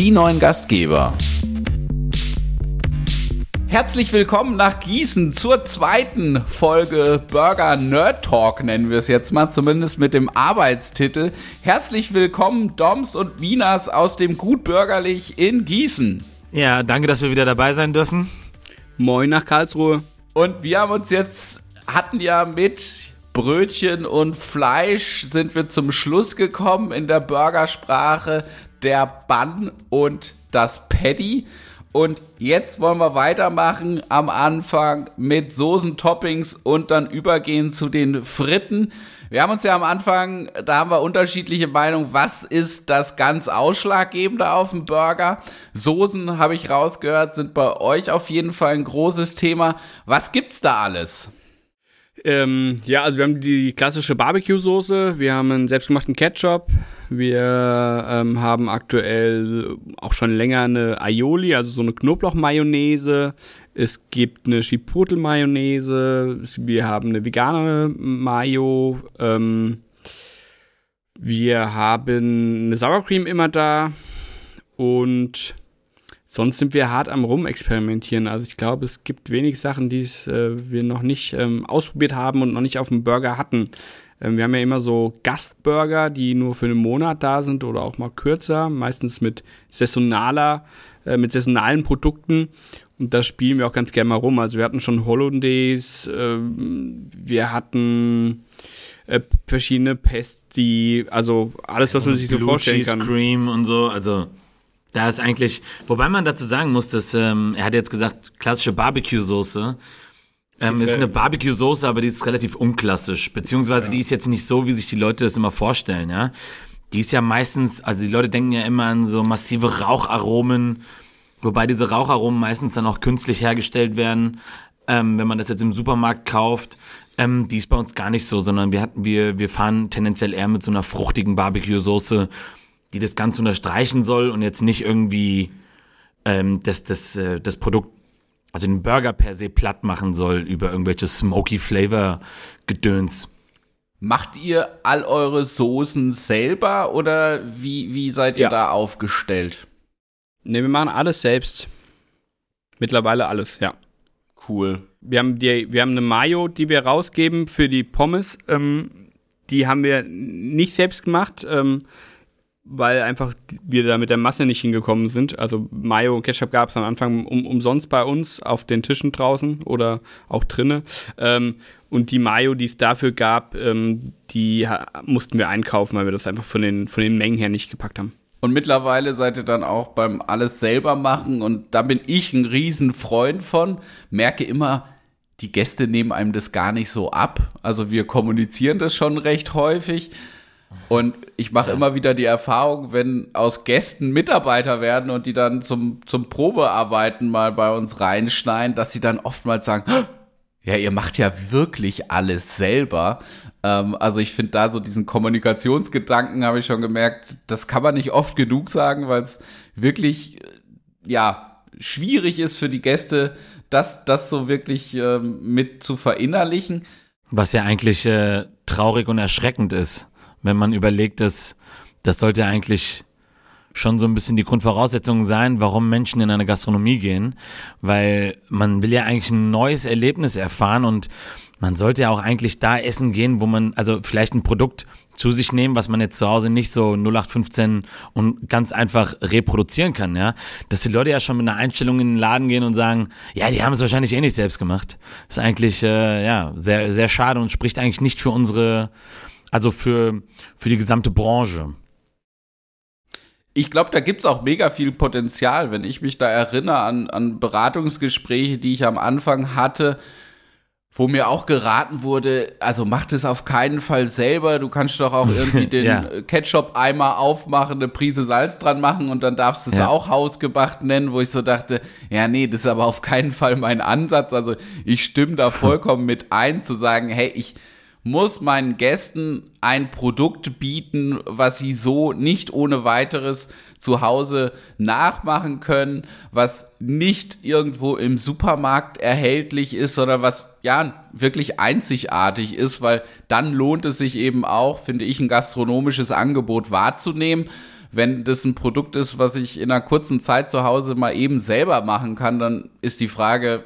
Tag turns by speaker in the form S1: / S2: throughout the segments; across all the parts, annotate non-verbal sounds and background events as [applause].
S1: die neuen Gastgeber. Herzlich willkommen nach Gießen zur zweiten Folge Burger Nerd Talk, nennen wir es jetzt mal, zumindest mit dem Arbeitstitel. Herzlich willkommen Doms und Wieners aus dem Gut Bürgerlich in Gießen.
S2: Ja, danke, dass wir wieder dabei sein dürfen.
S3: Moin nach Karlsruhe.
S1: Und wir haben uns jetzt, hatten ja mit Brötchen und Fleisch sind wir zum Schluss gekommen in der Burgersprache der Bun und das Patty. Und jetzt wollen wir weitermachen am Anfang mit Soßen, Toppings und dann übergehen zu den Fritten. Wir haben uns ja am Anfang, da haben wir unterschiedliche Meinungen, was ist das ganz Ausschlaggebende auf dem Burger? Soßen, habe ich rausgehört, sind bei euch auf jeden Fall ein großes Thema. Was gibt's da alles?
S3: Ähm, ja, also wir haben die klassische Barbecue-Soße, wir haben einen selbstgemachten Ketchup, wir ähm, haben aktuell auch schon länger eine Aioli, also so eine Knoblauch-Mayonnaise. Es gibt eine Chipotle-Mayonnaise, wir haben eine vegane Mayo, ähm, wir haben eine Sour Cream immer da und sonst sind wir hart am Rumexperimentieren. Also ich glaube, es gibt wenig Sachen, die äh, wir noch nicht ähm, ausprobiert haben und noch nicht auf dem Burger hatten. Ähm, wir haben ja immer so Gastburger, die nur für einen Monat da sind oder auch mal kürzer, meistens mit saisonaler, äh, mit saisonalen Produkten. Und da spielen wir auch ganz gerne mal rum. Also wir hatten schon Hollandaise, äh, wir hatten äh, verschiedene Pesti, also alles, was man sich so vorstellen kann.
S2: Cream und so, also da ist eigentlich, wobei man dazu sagen muss, dass ähm, er hat jetzt gesagt, klassische Barbecue-Soße. Ähm, ist eine Barbecue-Soße, aber die ist relativ unklassisch. Beziehungsweise ja. die ist jetzt nicht so, wie sich die Leute das immer vorstellen, ja. Die ist ja meistens, also die Leute denken ja immer an so massive Raucharomen, wobei diese Raucharomen meistens dann auch künstlich hergestellt werden, ähm, wenn man das jetzt im Supermarkt kauft. Ähm, die ist bei uns gar nicht so, sondern wir hatten, wir, wir fahren tendenziell eher mit so einer fruchtigen Barbecue-Soße die das Ganze unterstreichen soll und jetzt nicht irgendwie ähm, das, das, äh, das Produkt, also den Burger per se platt machen soll über irgendwelche Smoky Flavor Gedöns.
S1: Macht ihr all eure Soßen selber oder wie, wie seid ihr ja. da aufgestellt?
S3: Ne, wir machen alles selbst. Mittlerweile alles, ja.
S1: Cool.
S3: Wir haben, die, wir haben eine Mayo, die wir rausgeben für die Pommes. Ähm, die haben wir nicht selbst gemacht. Ähm, weil einfach wir da mit der Masse nicht hingekommen sind. Also Mayo und Ketchup gab es am Anfang um, umsonst bei uns auf den Tischen draußen oder auch drinnen. Ähm, und die Mayo, die es dafür gab, ähm, die mussten wir einkaufen, weil wir das einfach von den, von den Mengen her nicht gepackt haben.
S1: Und mittlerweile seid ihr dann auch beim alles selber machen und da bin ich ein Riesenfreund von. Merke immer, die Gäste nehmen einem das gar nicht so ab. Also wir kommunizieren das schon recht häufig. Und ich mache ja. immer wieder die Erfahrung, wenn aus Gästen Mitarbeiter werden und die dann zum, zum Probearbeiten mal bei uns reinschneiden, dass sie dann oftmals sagen, ja, ihr macht ja wirklich alles selber. Ähm, also ich finde da so diesen Kommunikationsgedanken, habe ich schon gemerkt, das kann man nicht oft genug sagen, weil es wirklich, ja, schwierig ist für die Gäste, das, das so wirklich ähm, mit zu verinnerlichen.
S2: Was ja eigentlich äh, traurig und erschreckend ist wenn man überlegt, dass das sollte eigentlich schon so ein bisschen die Grundvoraussetzung sein, warum Menschen in eine Gastronomie gehen, weil man will ja eigentlich ein neues Erlebnis erfahren und man sollte ja auch eigentlich da essen gehen, wo man, also vielleicht ein Produkt zu sich nehmen, was man jetzt zu Hause nicht so 0815 und ganz einfach reproduzieren kann, ja. Dass die Leute ja schon mit einer Einstellung in den Laden gehen und sagen, ja, die haben es wahrscheinlich eh nicht selbst gemacht. Ist eigentlich, äh, ja, sehr, sehr schade und spricht eigentlich nicht für unsere, also für, für die gesamte Branche.
S1: Ich glaube, da gibt es auch mega viel Potenzial, wenn ich mich da erinnere an, an Beratungsgespräche, die ich am Anfang hatte, wo mir auch geraten wurde, also mach das auf keinen Fall selber. Du kannst doch auch [laughs] irgendwie den ja. Ketchup-Eimer aufmachen, eine Prise Salz dran machen und dann darfst du es ja. auch hausgebracht nennen, wo ich so dachte, ja, nee, das ist aber auf keinen Fall mein Ansatz. Also ich stimme da [laughs] vollkommen mit ein, zu sagen, hey, ich, muss meinen Gästen ein Produkt bieten, was sie so nicht ohne weiteres zu Hause nachmachen können, was nicht irgendwo im Supermarkt erhältlich ist, sondern was ja wirklich einzigartig ist, weil dann lohnt es sich eben auch, finde ich, ein gastronomisches Angebot wahrzunehmen. wenn das ein Produkt ist, was ich in einer kurzen Zeit zu Hause mal eben selber machen kann, dann ist die Frage,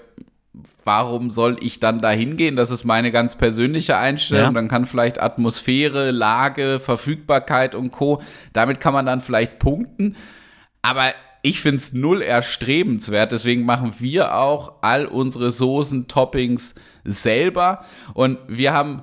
S1: warum soll ich dann da hingehen? Das ist meine ganz persönliche Einstellung. Ja. Dann kann vielleicht Atmosphäre, Lage, Verfügbarkeit und Co. Damit kann man dann vielleicht punkten. Aber ich finde es null erstrebenswert. Deswegen machen wir auch all unsere Soßen, Toppings selber. Und wir haben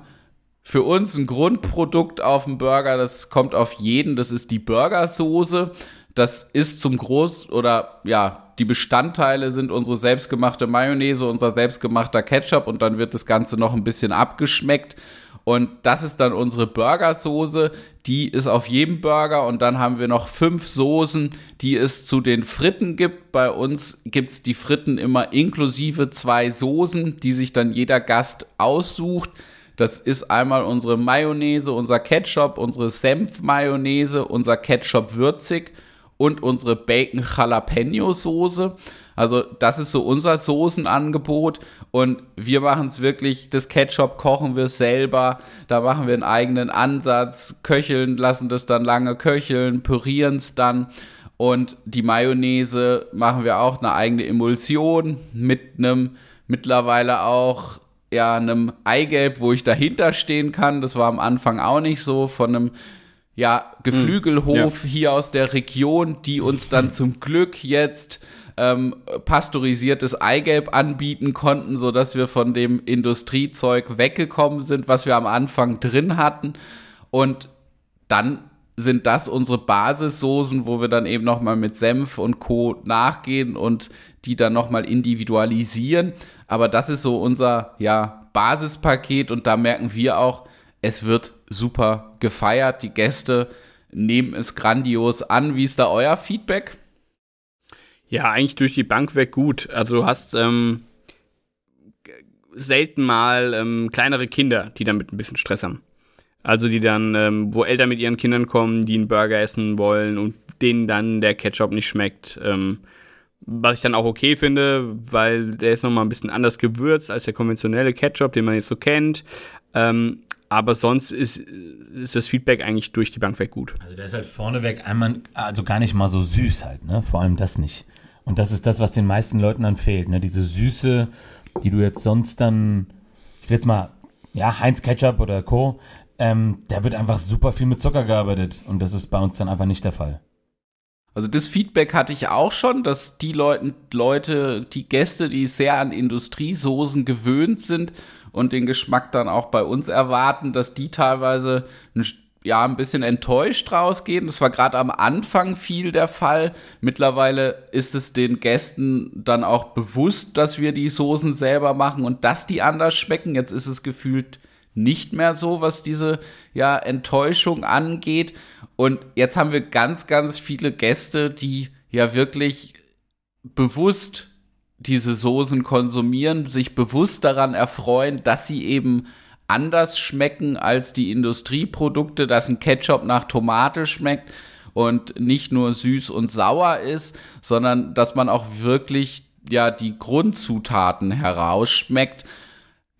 S1: für uns ein Grundprodukt auf dem Burger, das kommt auf jeden, das ist die Burgersoße. Das ist zum Groß oder ja, die Bestandteile sind unsere selbstgemachte Mayonnaise, unser selbstgemachter Ketchup und dann wird das Ganze noch ein bisschen abgeschmeckt. Und das ist dann unsere Burgersoße. Die ist auf jedem Burger. Und dann haben wir noch fünf Soßen, die es zu den Fritten gibt. Bei uns gibt es die Fritten immer inklusive zwei Soßen, die sich dann jeder Gast aussucht. Das ist einmal unsere Mayonnaise, unser Ketchup, unsere Senf-Mayonnaise, unser Ketchup würzig und unsere Bacon Jalapeno Soße. Also das ist so unser Soßenangebot und wir machen es wirklich, das Ketchup kochen wir selber, da machen wir einen eigenen Ansatz, köcheln, lassen das dann lange köcheln, pürieren es dann und die Mayonnaise machen wir auch eine eigene Emulsion mit einem mittlerweile auch ja einem Eigelb, wo ich dahinter stehen kann. Das war am Anfang auch nicht so von einem ja Geflügelhof mm, ja. hier aus der Region, die uns dann zum Glück jetzt ähm, pasteurisiertes Eigelb anbieten konnten, so dass wir von dem Industriezeug weggekommen sind, was wir am Anfang drin hatten. Und dann sind das unsere Basissoßen, wo wir dann eben nochmal mit Senf und Co. nachgehen und die dann nochmal individualisieren. Aber das ist so unser ja, Basispaket und da merken wir auch, es wird super gefeiert. Die Gäste nehmen es grandios an. Wie ist da euer Feedback?
S3: Ja, eigentlich durch die Bank weg gut. Also du hast ähm, selten mal ähm, kleinere Kinder, die damit ein bisschen Stress haben. Also die dann, ähm, wo Eltern mit ihren Kindern kommen, die einen Burger essen wollen und denen dann der Ketchup nicht schmeckt. Ähm, was ich dann auch okay finde, weil der ist nochmal ein bisschen anders gewürzt als der konventionelle Ketchup, den man jetzt so kennt. Ähm, aber sonst ist, ist das Feedback eigentlich durch die Bank weg gut.
S2: Also der ist halt vorneweg einmal, also gar nicht mal so süß halt, ne? Vor allem das nicht. Und das ist das, was den meisten Leuten dann fehlt. Ne? Diese Süße, die du jetzt sonst dann, ich will jetzt mal, ja, Heinz Ketchup oder Co., ähm, da wird einfach super viel mit Zucker gearbeitet. Und das ist bei uns dann einfach nicht der Fall.
S1: Also das Feedback hatte ich auch schon, dass die Leute, Leute, die Gäste, die sehr an Industriesoßen gewöhnt sind und den Geschmack dann auch bei uns erwarten, dass die teilweise ein ja ein bisschen enttäuscht rausgehen. Das war gerade am Anfang viel der Fall. Mittlerweile ist es den Gästen dann auch bewusst, dass wir die Soßen selber machen und dass die anders schmecken. Jetzt ist es gefühlt nicht mehr so, was diese ja Enttäuschung angeht. Und jetzt haben wir ganz, ganz viele Gäste, die ja wirklich bewusst diese Soßen konsumieren, sich bewusst daran erfreuen, dass sie eben anders schmecken als die Industrieprodukte, dass ein Ketchup nach Tomate schmeckt und nicht nur süß und sauer ist, sondern dass man auch wirklich ja die Grundzutaten herausschmeckt.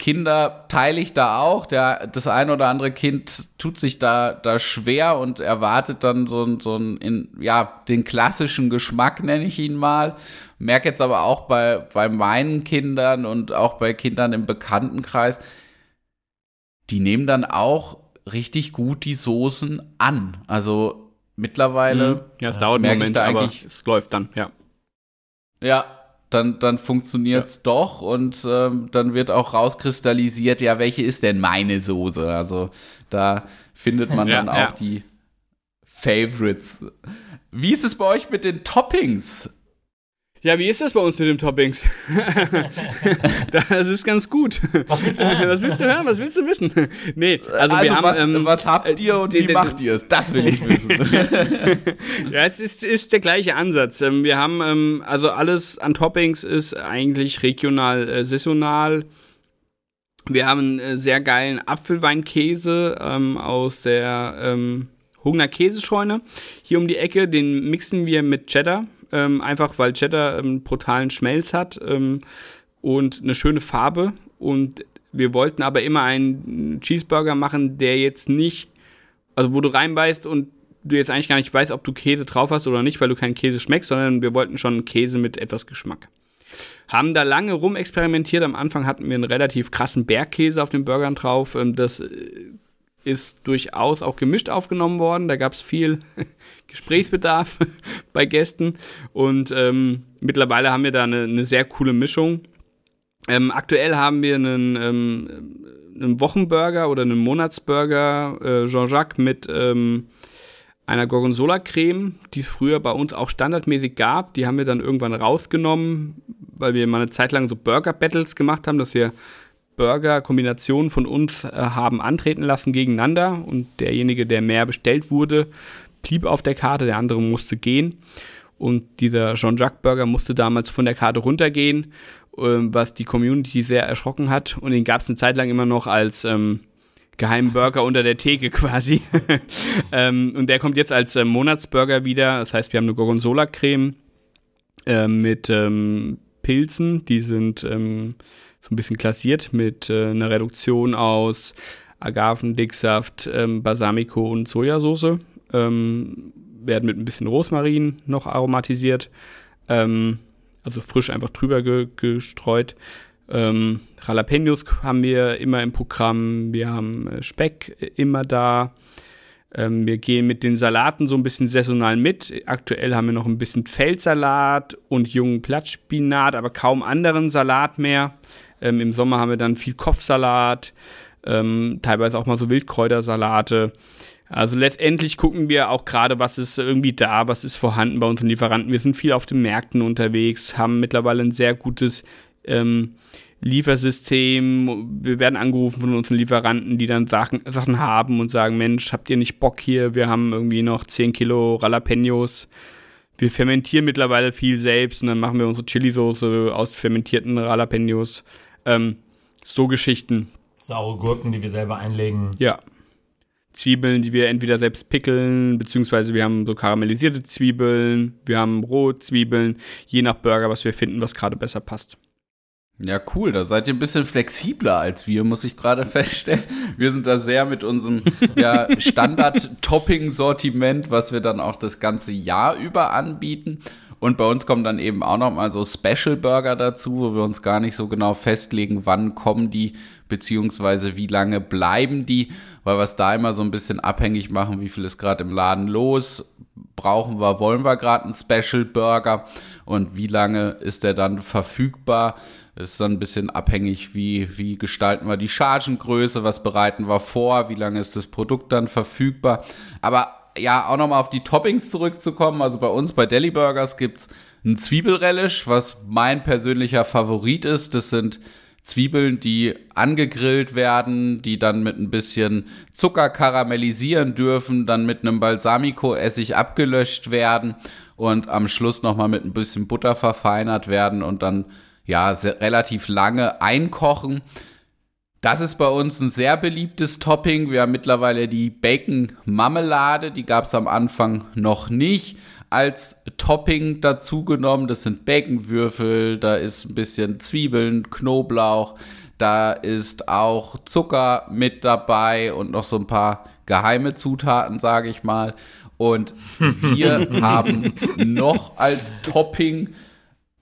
S1: Kinder teile ich da auch. Der, das ein oder andere Kind tut sich da, da schwer und erwartet dann so, so ein, ja, den klassischen Geschmack, nenne ich ihn mal. Merke jetzt aber auch bei, bei meinen Kindern und auch bei Kindern im Bekanntenkreis, die nehmen dann auch richtig gut die Soßen an. Also mittlerweile. Mhm.
S3: Ja, es dauert einen Moment, aber es läuft dann, ja.
S1: Ja, dann, dann funktioniert's ja. doch und ähm, dann wird auch rauskristallisiert, ja, welche ist denn meine Soße? Also da findet man [laughs] dann ja, auch die Favorites. Wie ist es bei euch mit den Toppings?
S3: Ja, wie ist das bei uns mit den Toppings? [laughs] das ist ganz gut. Was willst du hören? Was willst du hören? Was willst du wissen? Nee, also, also wir haben.
S1: Was, ähm, was habt ihr und wie macht ihr es? Das will ich wissen. [laughs]
S3: ja, es ist, ist der gleiche Ansatz. Ähm, wir haben, ähm, also alles an Toppings ist eigentlich regional, äh, saisonal. Wir haben einen äh, sehr geilen Apfelweinkäse ähm, aus der ähm, Hungner Käsescheune hier um die Ecke. Den mixen wir mit Cheddar ähm, einfach weil Cheddar einen brutalen Schmelz hat ähm, und eine schöne Farbe. Und wir wollten aber immer einen Cheeseburger machen, der jetzt nicht, also wo du reinbeißt und du jetzt eigentlich gar nicht weißt, ob du Käse drauf hast oder nicht, weil du keinen Käse schmeckst, sondern wir wollten schon Käse mit etwas Geschmack. Haben da lange rumexperimentiert. Am Anfang hatten wir einen relativ krassen Bergkäse auf den Burgern drauf. Ähm, das äh, ist durchaus auch gemischt aufgenommen worden. Da gab es viel [laughs] Gesprächsbedarf [laughs] bei Gästen. Und ähm, mittlerweile haben wir da eine, eine sehr coole Mischung. Ähm, aktuell haben wir einen, ähm, einen Wochenburger oder einen Monatsburger äh, Jean-Jacques mit ähm, einer Gorgonzola-Creme, die es früher bei uns auch standardmäßig gab. Die haben wir dann irgendwann rausgenommen, weil wir mal eine Zeit lang so Burger-Battles gemacht haben, dass wir Burger-Kombinationen von uns äh, haben antreten lassen gegeneinander und derjenige, der mehr bestellt wurde, blieb auf der Karte, der andere musste gehen. Und dieser Jean-Jacques Burger musste damals von der Karte runtergehen, äh, was die Community sehr erschrocken hat. Und den gab es eine Zeit lang immer noch als ähm, geheimen Burger unter der Theke quasi. [laughs] ähm, und der kommt jetzt als äh, Monatsburger wieder. Das heißt, wir haben eine Gorgonzola-Creme äh, mit ähm, Pilzen, die sind ähm, ein bisschen klassiert mit äh, einer Reduktion aus Agavendicksaft, ähm, Balsamico und Sojasauce. Ähm, werden mit ein bisschen Rosmarin noch aromatisiert. Ähm, also frisch einfach drüber ge gestreut. Ähm, Jalapenos haben wir immer im Programm. Wir haben äh, Speck immer da. Ähm, wir gehen mit den Salaten so ein bisschen saisonal mit. Aktuell haben wir noch ein bisschen Feldsalat und jungen Blattspinat, aber kaum anderen Salat mehr. Ähm, Im Sommer haben wir dann viel Kopfsalat, ähm, teilweise auch mal so Wildkräutersalate. Also letztendlich gucken wir auch gerade, was ist irgendwie da, was ist vorhanden bei unseren Lieferanten. Wir sind viel auf den Märkten unterwegs, haben mittlerweile ein sehr gutes ähm, Liefersystem. Wir werden angerufen von unseren Lieferanten, die dann Sachen, Sachen haben und sagen, Mensch, habt ihr nicht Bock hier? Wir haben irgendwie noch 10 Kilo Jalapenos. Wir fermentieren mittlerweile viel selbst und dann machen wir unsere Chili-Soße aus fermentierten Jalapenos. Ähm, so Geschichten.
S2: Saure Gurken, die wir selber einlegen.
S3: Ja. Zwiebeln, die wir entweder selbst pickeln, beziehungsweise wir haben so karamellisierte Zwiebeln, wir haben Rohzwiebeln, je nach Burger, was wir finden, was gerade besser passt.
S1: Ja, cool. Da seid ihr ein bisschen flexibler als wir, muss ich gerade [laughs] feststellen. Wir sind da sehr mit unserem ja, Standard-Topping-Sortiment, was wir dann auch das ganze Jahr über anbieten. Und bei uns kommen dann eben auch noch mal so Special Burger dazu, wo wir uns gar nicht so genau festlegen, wann kommen die, beziehungsweise wie lange bleiben die, weil wir es da immer so ein bisschen abhängig machen, wie viel ist gerade im Laden los, brauchen wir, wollen wir gerade einen Special Burger und wie lange ist der dann verfügbar. Ist dann ein bisschen abhängig, wie, wie gestalten wir die Chargengröße, was bereiten wir vor, wie lange ist das Produkt dann verfügbar. Aber ja, auch nochmal auf die Toppings zurückzukommen. Also bei uns bei Deli Burgers gibt's ein Zwiebelrelish, was mein persönlicher Favorit ist. Das sind Zwiebeln, die angegrillt werden, die dann mit ein bisschen Zucker karamellisieren dürfen, dann mit einem Balsamico-Essig abgelöscht werden und am Schluss nochmal mit ein bisschen Butter verfeinert werden und dann ja, relativ lange einkochen. Das ist bei uns ein sehr beliebtes Topping. Wir haben mittlerweile die Bacon Marmelade, die gab es am Anfang noch nicht als Topping dazu genommen. Das sind Baconwürfel, da ist ein bisschen Zwiebeln, Knoblauch, da ist auch Zucker mit dabei und noch so ein paar geheime Zutaten, sage ich mal. Und wir [laughs] haben noch als Topping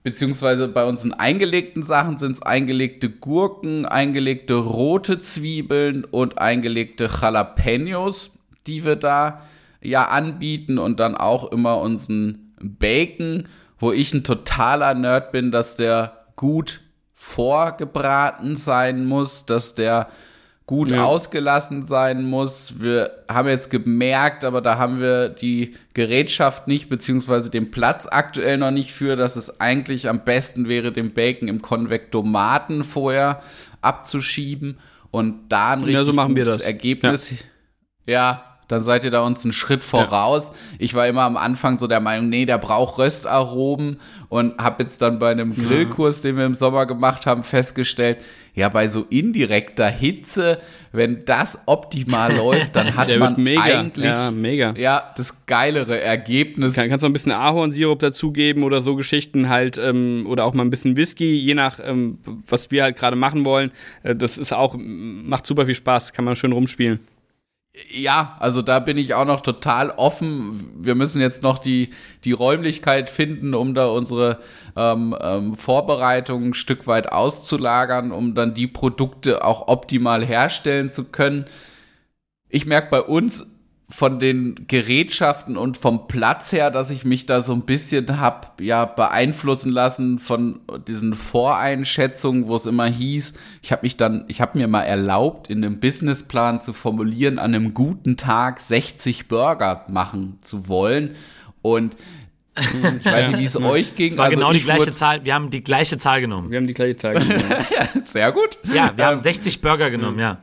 S1: beziehungsweise bei unseren eingelegten Sachen sind es eingelegte Gurken, eingelegte rote Zwiebeln und eingelegte Jalapenos, die wir da ja anbieten und dann auch immer unseren Bacon, wo ich ein totaler Nerd bin, dass der gut vorgebraten sein muss, dass der gut ja. ausgelassen sein muss. Wir haben jetzt gemerkt, aber da haben wir die Gerätschaft nicht, beziehungsweise den Platz aktuell noch nicht für, dass es eigentlich am besten wäre, den Bacon im Konvektomaten vorher abzuschieben und da ein
S3: richtig ja, so gutes
S1: Ergebnis. Ja. ja dann seid ihr da uns einen Schritt voraus. Ich war immer am Anfang so der Meinung, nee, der braucht Röstaromen und habe jetzt dann bei einem Grillkurs, den wir im Sommer gemacht haben, festgestellt, ja, bei so indirekter Hitze, wenn das optimal läuft, dann [laughs] hat man mega. eigentlich
S3: ja, mega.
S1: ja, das geilere Ergebnis.
S3: Kann, kannst du ein bisschen Ahornsirup dazugeben oder so Geschichten halt ähm, oder auch mal ein bisschen Whisky, je nach ähm, was wir halt gerade machen wollen. Äh, das ist auch macht super viel Spaß, kann man schön rumspielen.
S1: Ja, also da bin ich auch noch total offen. Wir müssen jetzt noch die, die Räumlichkeit finden, um da unsere ähm, ähm, Vorbereitungen ein Stück weit auszulagern, um dann die Produkte auch optimal herstellen zu können. Ich merke bei uns von den Gerätschaften und vom Platz her, dass ich mich da so ein bisschen hab ja beeinflussen lassen von diesen Voreinschätzungen, wo es immer hieß, ich habe mich dann, ich habe mir mal erlaubt, in einem Businessplan zu formulieren, an einem guten Tag 60 Burger machen zu wollen und ich weiß nicht, wie es [laughs] euch ging.
S2: Es war
S1: also
S2: genau die
S1: ich
S2: gleiche Zahl. Wir haben die gleiche Zahl genommen.
S3: Wir haben die gleiche Zahl genommen. [laughs]
S1: Sehr gut.
S2: Ja, wir haben
S1: Ähm,
S2: 60 Burger genommen, ja.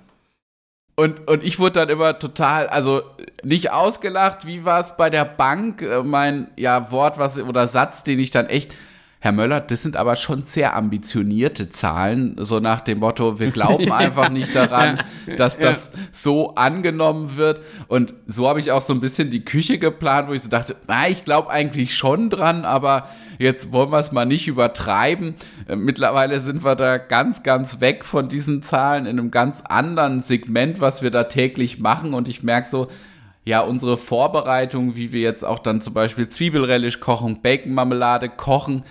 S1: Und, und ich wurde dann immer total, also nicht ausgelacht, wie war es bei der Bank? Äh, Mein ja Wort was oder Satz, den ich dann echt, Herr Möller, das sind aber schon sehr ambitionierte Zahlen, so nach dem Motto, wir glauben [laughs] einfach nicht daran, dass das so angenommen wird. Und so habe ich auch so ein bisschen die Küche geplant, wo ich so dachte, na, ich glaube eigentlich schon dran, aber jetzt wollen wir es mal nicht übertreiben. Äh, Mittlerweile sind wir da ganz, ganz weg von diesen Zahlen in einem ganz anderen Segment, was wir da täglich machen. Und ich merke so, ja, unsere Vorbereitung, wie wir jetzt auch dann zum Beispiel Zwiebelrelish kochen, Baconmarmelade kochen,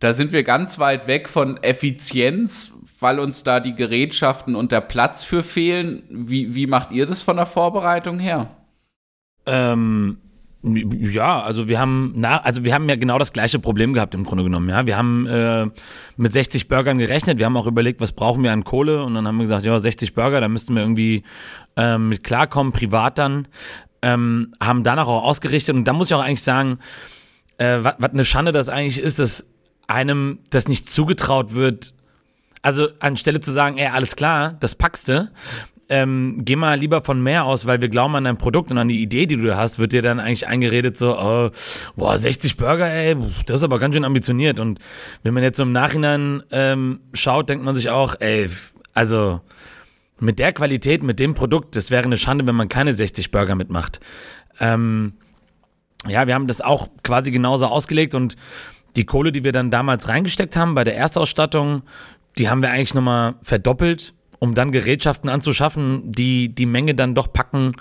S1: da sind wir ganz weit weg von Effizienz, weil uns da die Gerätschaften und der Platz für fehlen. Wie, wie macht ihr das von der Vorbereitung her?
S2: Ähm, ja, also wir haben na, also wir haben ja genau das gleiche Problem gehabt im Grunde genommen. Ja, wir haben äh, mit 60 Burgern gerechnet. Wir haben auch überlegt, was brauchen wir an Kohle und dann haben wir gesagt, ja 60 Burger, da müssten wir irgendwie ähm, mit klarkommen, privat dann. Ähm, haben danach auch ausgerichtet und da muss ich auch eigentlich sagen, äh, was eine Schande das eigentlich ist, dass einem das nicht zugetraut wird. Also anstelle zu sagen, ey, alles klar, das packst du, ähm, geh mal lieber von mehr aus, weil wir glauben an dein Produkt und an die Idee, die du hast, wird dir dann eigentlich eingeredet so, oh, boah, 60 Burger, ey, das ist aber ganz schön ambitioniert. Und wenn man jetzt so im Nachhinein ähm, schaut, denkt man sich auch, ey, also mit der Qualität, mit dem Produkt, das wäre eine Schande, wenn man keine 60 Burger mitmacht. Ähm, ja, wir haben das auch quasi genauso ausgelegt und die Kohle, die wir dann damals reingesteckt haben bei der Erstausstattung, die haben wir eigentlich nochmal verdoppelt, um dann Gerätschaften anzuschaffen, die die Menge dann doch packen,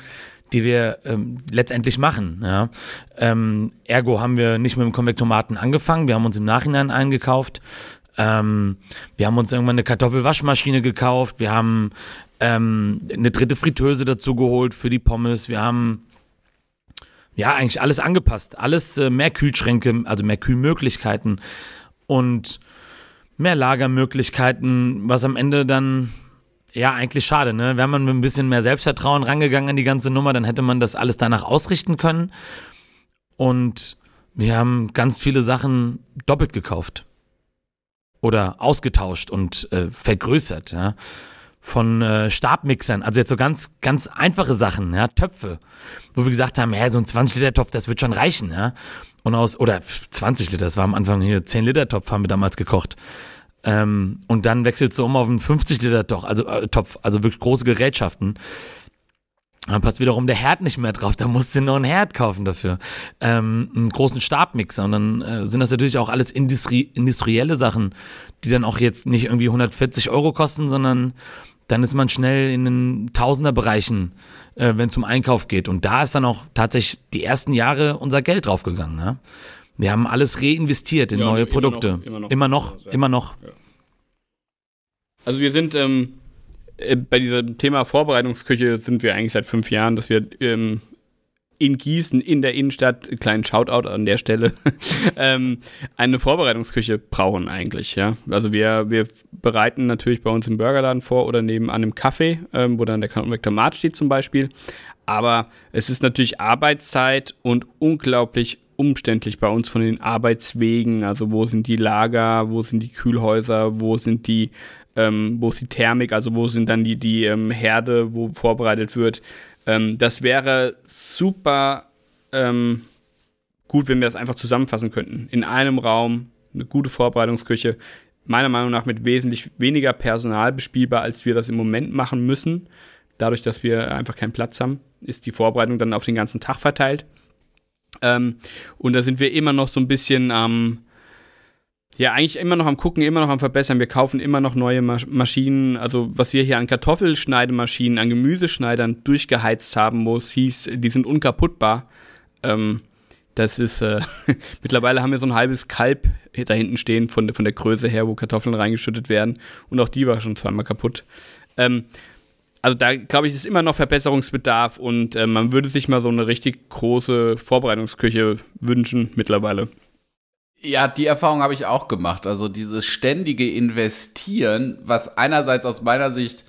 S2: die wir ähm, letztendlich machen. Ja. Ähm, ergo haben wir nicht mit dem Konvektomaten angefangen, wir haben uns im Nachhinein eingekauft. Ähm, wir haben uns irgendwann eine Kartoffelwaschmaschine gekauft, wir haben ähm, eine dritte Fritteuse dazu geholt für die Pommes, wir haben ja, eigentlich alles angepasst. Alles äh, mehr Kühlschränke, also mehr Kühlmöglichkeiten und mehr Lagermöglichkeiten, was am Ende dann, ja, eigentlich schade, ne? Wäre man mit ein bisschen mehr Selbstvertrauen rangegangen an die ganze Nummer, dann hätte man das alles danach ausrichten können. Und wir haben ganz viele Sachen doppelt gekauft. Oder ausgetauscht und äh, vergrößert, ja. Von äh, Stabmixern, also jetzt so ganz, ganz einfache Sachen, ja, Töpfe, wo wir gesagt haben, ja, so ein 20-Liter-Topf, das wird schon reichen, ja. Und aus, oder 20 Liter, das war am Anfang hier, 10-Liter-Topf haben wir damals gekocht. Ähm, und dann wechselst du um auf einen 50-Liter-Topf, also äh, Topf, also wirklich große Gerätschaften. Dann passt wiederum der Herd nicht mehr drauf, da musst du noch einen Herd kaufen dafür. Ähm, einen großen Stabmixer. Und dann äh, sind das natürlich auch alles Industrie industrielle Sachen, die dann auch jetzt nicht irgendwie 140 Euro kosten, sondern dann ist man schnell in den Tausenderbereichen, äh, wenn es um Einkauf geht. Und da ist dann auch tatsächlich die ersten Jahre unser Geld draufgegangen. Ja? Wir haben alles reinvestiert in
S3: Ja,
S2: neue
S3: immer
S2: Produkte.
S3: noch, immer noch.
S2: immer noch,
S3: Ja.
S2: immer noch.
S3: Also wir sind ähm, äh, bei diesem Thema Vorbereitungsküche sind wir eigentlich seit fünf Jahren, dass wir ähm, in Gießen, in der Innenstadt, kleinen Shoutout an der Stelle, [laughs] ähm, eine Vorbereitungsküche brauchen eigentlich, ja. Also wir, wir bereiten natürlich bei uns im Burgerladen vor oder nebenan im Café, ähm, wo dann der Konvektomat steht zum Beispiel. Aber es ist natürlich Arbeitszeit und unglaublich umständlich bei uns von den Arbeitswegen. Also wo sind die Lager, wo sind die Kühlhäuser, wo sind die, ähm, wo ist die Thermik, also wo sind dann die, die ähm, Herde, wo vorbereitet wird. Ähm, das wäre super ähm, gut, wenn wir das einfach zusammenfassen könnten. In einem Raum, eine gute Vorbereitungsküche, meiner Meinung nach mit wesentlich weniger Personal bespielbar, als wir das im Moment machen müssen. Dadurch, dass wir einfach keinen Platz haben, ist die Vorbereitung dann auf den ganzen Tag verteilt. Ähm, und da sind wir immer noch so ein bisschen am, Ja, eigentlich immer noch am gucken, immer noch am verbessern. Wir kaufen immer noch neue Mas Maschinen. Also was wir hier an Kartoffelschneidemaschinen, an Gemüseschneidern durchgeheizt haben muss, hieß, die sind unkaputtbar. Ähm, das ist, äh, [laughs] mittlerweile haben wir so ein halbes Kalb da hinten stehen von, von der Größe her, wo Kartoffeln reingeschüttet werden. Und auch die war schon zweimal kaputt. Ähm, also da glaube ich, ist immer noch Verbesserungsbedarf und äh, man würde sich mal so eine richtig große Vorbereitungsküche wünschen mittlerweile.
S1: Ja, die Erfahrung habe ich auch gemacht. Also dieses ständige Investieren, was einerseits aus meiner Sicht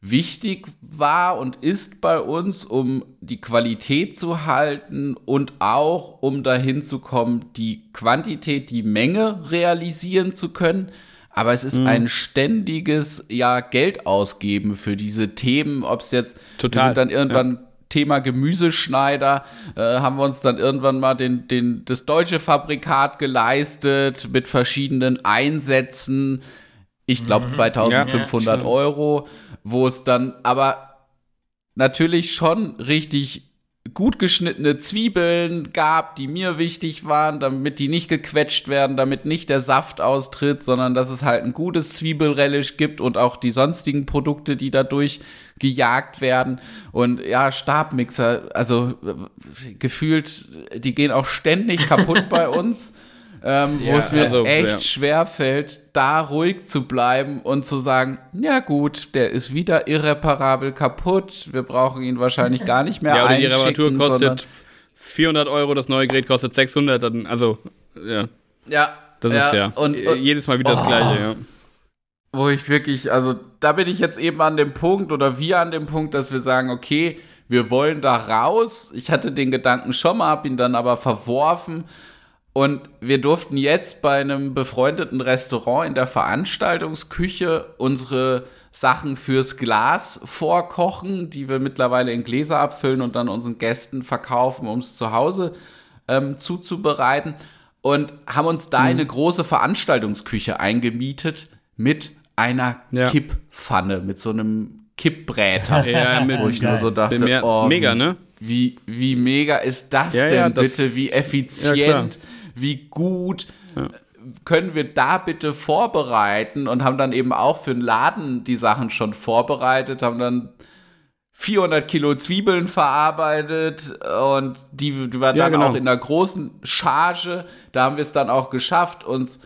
S1: wichtig war und ist bei uns, um die Qualität zu halten und auch um dahin zu kommen, die Quantität, die Menge realisieren zu können. Aber es ist mhm. ein ständiges ja Geld ausgeben für diese Themen, ob es jetzt
S3: Total. wir
S1: sind dann irgendwann ja Thema Gemüseschneider äh, haben wir uns dann irgendwann mal den, den, das deutsche Fabrikat geleistet mit verschiedenen Einsätzen. Ich glaube mhm. 2500 ja, Euro, wo es dann aber natürlich schon richtig gut geschnittene Zwiebeln gab, die mir wichtig waren, damit die nicht gequetscht werden, damit nicht der Saft austritt, sondern dass es halt ein gutes Zwiebelrelish gibt und auch die sonstigen Produkte, die dadurch gejagt werden. Und ja, Stabmixer, also gefühlt, die gehen auch ständig kaputt bei [laughs] uns ähm, wo ja, es mir also, echt ja. schwer fällt, da ruhig zu bleiben und zu sagen, ja gut, der ist wieder irreparabel kaputt, wir brauchen ihn wahrscheinlich gar nicht mehr [laughs] Ja, die Reparatur
S3: kostet 400 Euro, das neue Gerät kostet 600, dann, also, ja.
S1: Ja.
S3: Das ja, ist ja und, und, jedes Mal wieder oh, das Gleiche, ja.
S1: Wo ich wirklich, also da bin ich jetzt eben an dem Punkt oder wir an dem Punkt, dass wir sagen, okay, wir wollen da raus. Ich hatte den Gedanken schon mal, hab ihn dann aber verworfen und wir durften jetzt bei einem befreundeten Restaurant in der Veranstaltungsküche unsere Sachen fürs Glas vorkochen, die wir mittlerweile in Gläser abfüllen und dann unseren Gästen verkaufen, um es zu Hause ähm, zuzubereiten. Und haben uns da mhm. eine große Veranstaltungsküche eingemietet mit einer ja. Kipppfanne, mit so einem Kippbräter. [laughs]
S3: Ja, mit, wo ich nur so dachte, mehr, oh, mega, ne?
S1: Wie, wie mega ist das ja, denn das, bitte? Wie effizient wie gut können wir da bitte vorbereiten und haben dann eben auch für den Laden die Sachen schon vorbereitet, haben dann 400 Kilo Zwiebeln verarbeitet und die, die waren ja, dann genau. auch in einer großen Charge. Da haben wir es dann auch geschafft, uns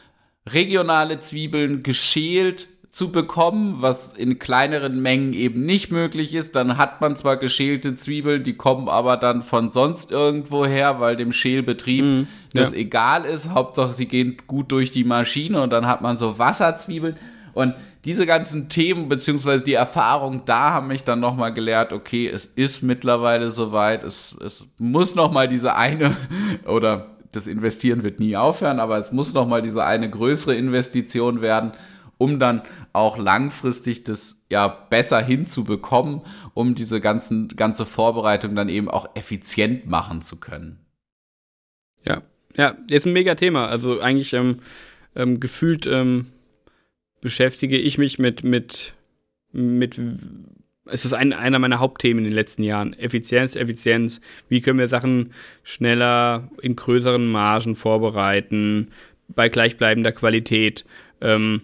S1: regionale Zwiebeln geschält zu bekommen, was in kleineren Mengen eben nicht möglich ist. Dann hat man zwar geschälte Zwiebeln, die kommen aber dann von sonst irgendwo her, weil dem Schälbetrieb mm, das ja. egal ist. Hauptsache, sie gehen gut durch die Maschine und dann hat man so Wasserzwiebeln. Und diese ganzen Themen beziehungsweise die Erfahrung da haben mich dann nochmal gelehrt, okay, es ist mittlerweile soweit, es, es muss nochmal diese eine [laughs] oder das Investieren wird nie aufhören, aber es muss nochmal diese eine größere Investition werden, um dann auch langfristig das ja besser hinzubekommen, um diese ganzen, ganze Vorbereitung dann eben auch effizient machen zu können.
S3: Ja, ja, ist ein mega Thema. Also eigentlich ähm, ähm, gefühlt ähm, beschäftige ich mich mit, mit, mit es ist ein, einer meiner Hauptthemen in den letzten Jahren. Effizienz, Effizienz. Wie können wir Sachen schneller in größeren Margen vorbereiten, bei gleichbleibender Qualität? Ähm,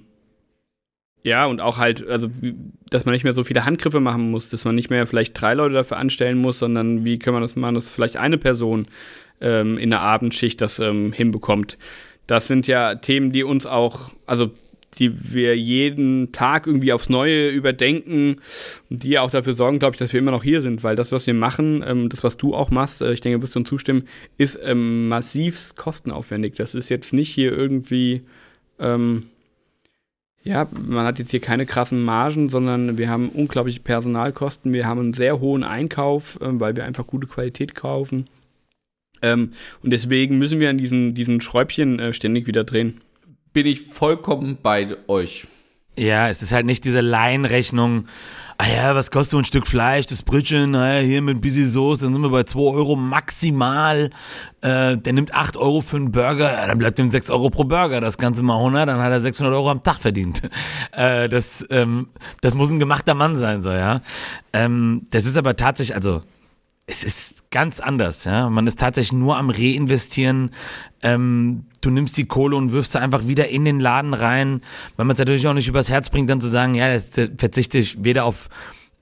S3: ja, und auch halt, also, dass man nicht mehr so viele Handgriffe machen muss, dass man nicht mehr vielleicht drei Leute dafür anstellen muss, sondern wie kann man das machen, dass vielleicht eine Person ähm, in der Abendschicht das ähm, hinbekommt. Das sind ja Themen, die uns auch, also die wir jeden Tag irgendwie aufs Neue überdenken und die auch dafür sorgen, glaube ich, dass wir immer noch hier sind, weil das, was wir machen, ähm, das, was du auch machst, äh, ich denke, wirst du uns zustimmen, ist ähm, massiv kostenaufwendig. Das ist jetzt nicht hier irgendwie ähm, ja, man hat jetzt hier keine krassen Margen, sondern wir haben unglaubliche Personalkosten. Wir haben einen sehr hohen Einkauf, äh, weil wir einfach gute Qualität kaufen. Ähm, und deswegen müssen wir an diesen, diesen Schräubchen äh, ständig wieder drehen.
S1: Bin ich vollkommen bei euch.
S2: Ja, es ist halt nicht diese Laienrechnung ah ja, was kostet so ein Stück Fleisch, das Brötchen, naja, hier mit Busy Soße, dann sind wir bei 2 Euro maximal. Äh, der nimmt 8 Euro für einen Burger, ja, dann bleibt ihm 6 Euro pro Burger, das Ganze mal 100, dann hat er 600 Euro am Tag verdient. [laughs] Äh, das, ähm, das muss ein gemachter Mann sein, so, ja. Ähm, das ist aber tatsächlich, also, es ist ganz anders, ja. Man ist tatsächlich nur am Reinvestieren. Ähm, du nimmst die Kohle und wirfst sie einfach wieder in den Laden rein, weil man es natürlich auch nicht übers Herz bringt, dann zu sagen, ja, jetzt verzichte ich weder auf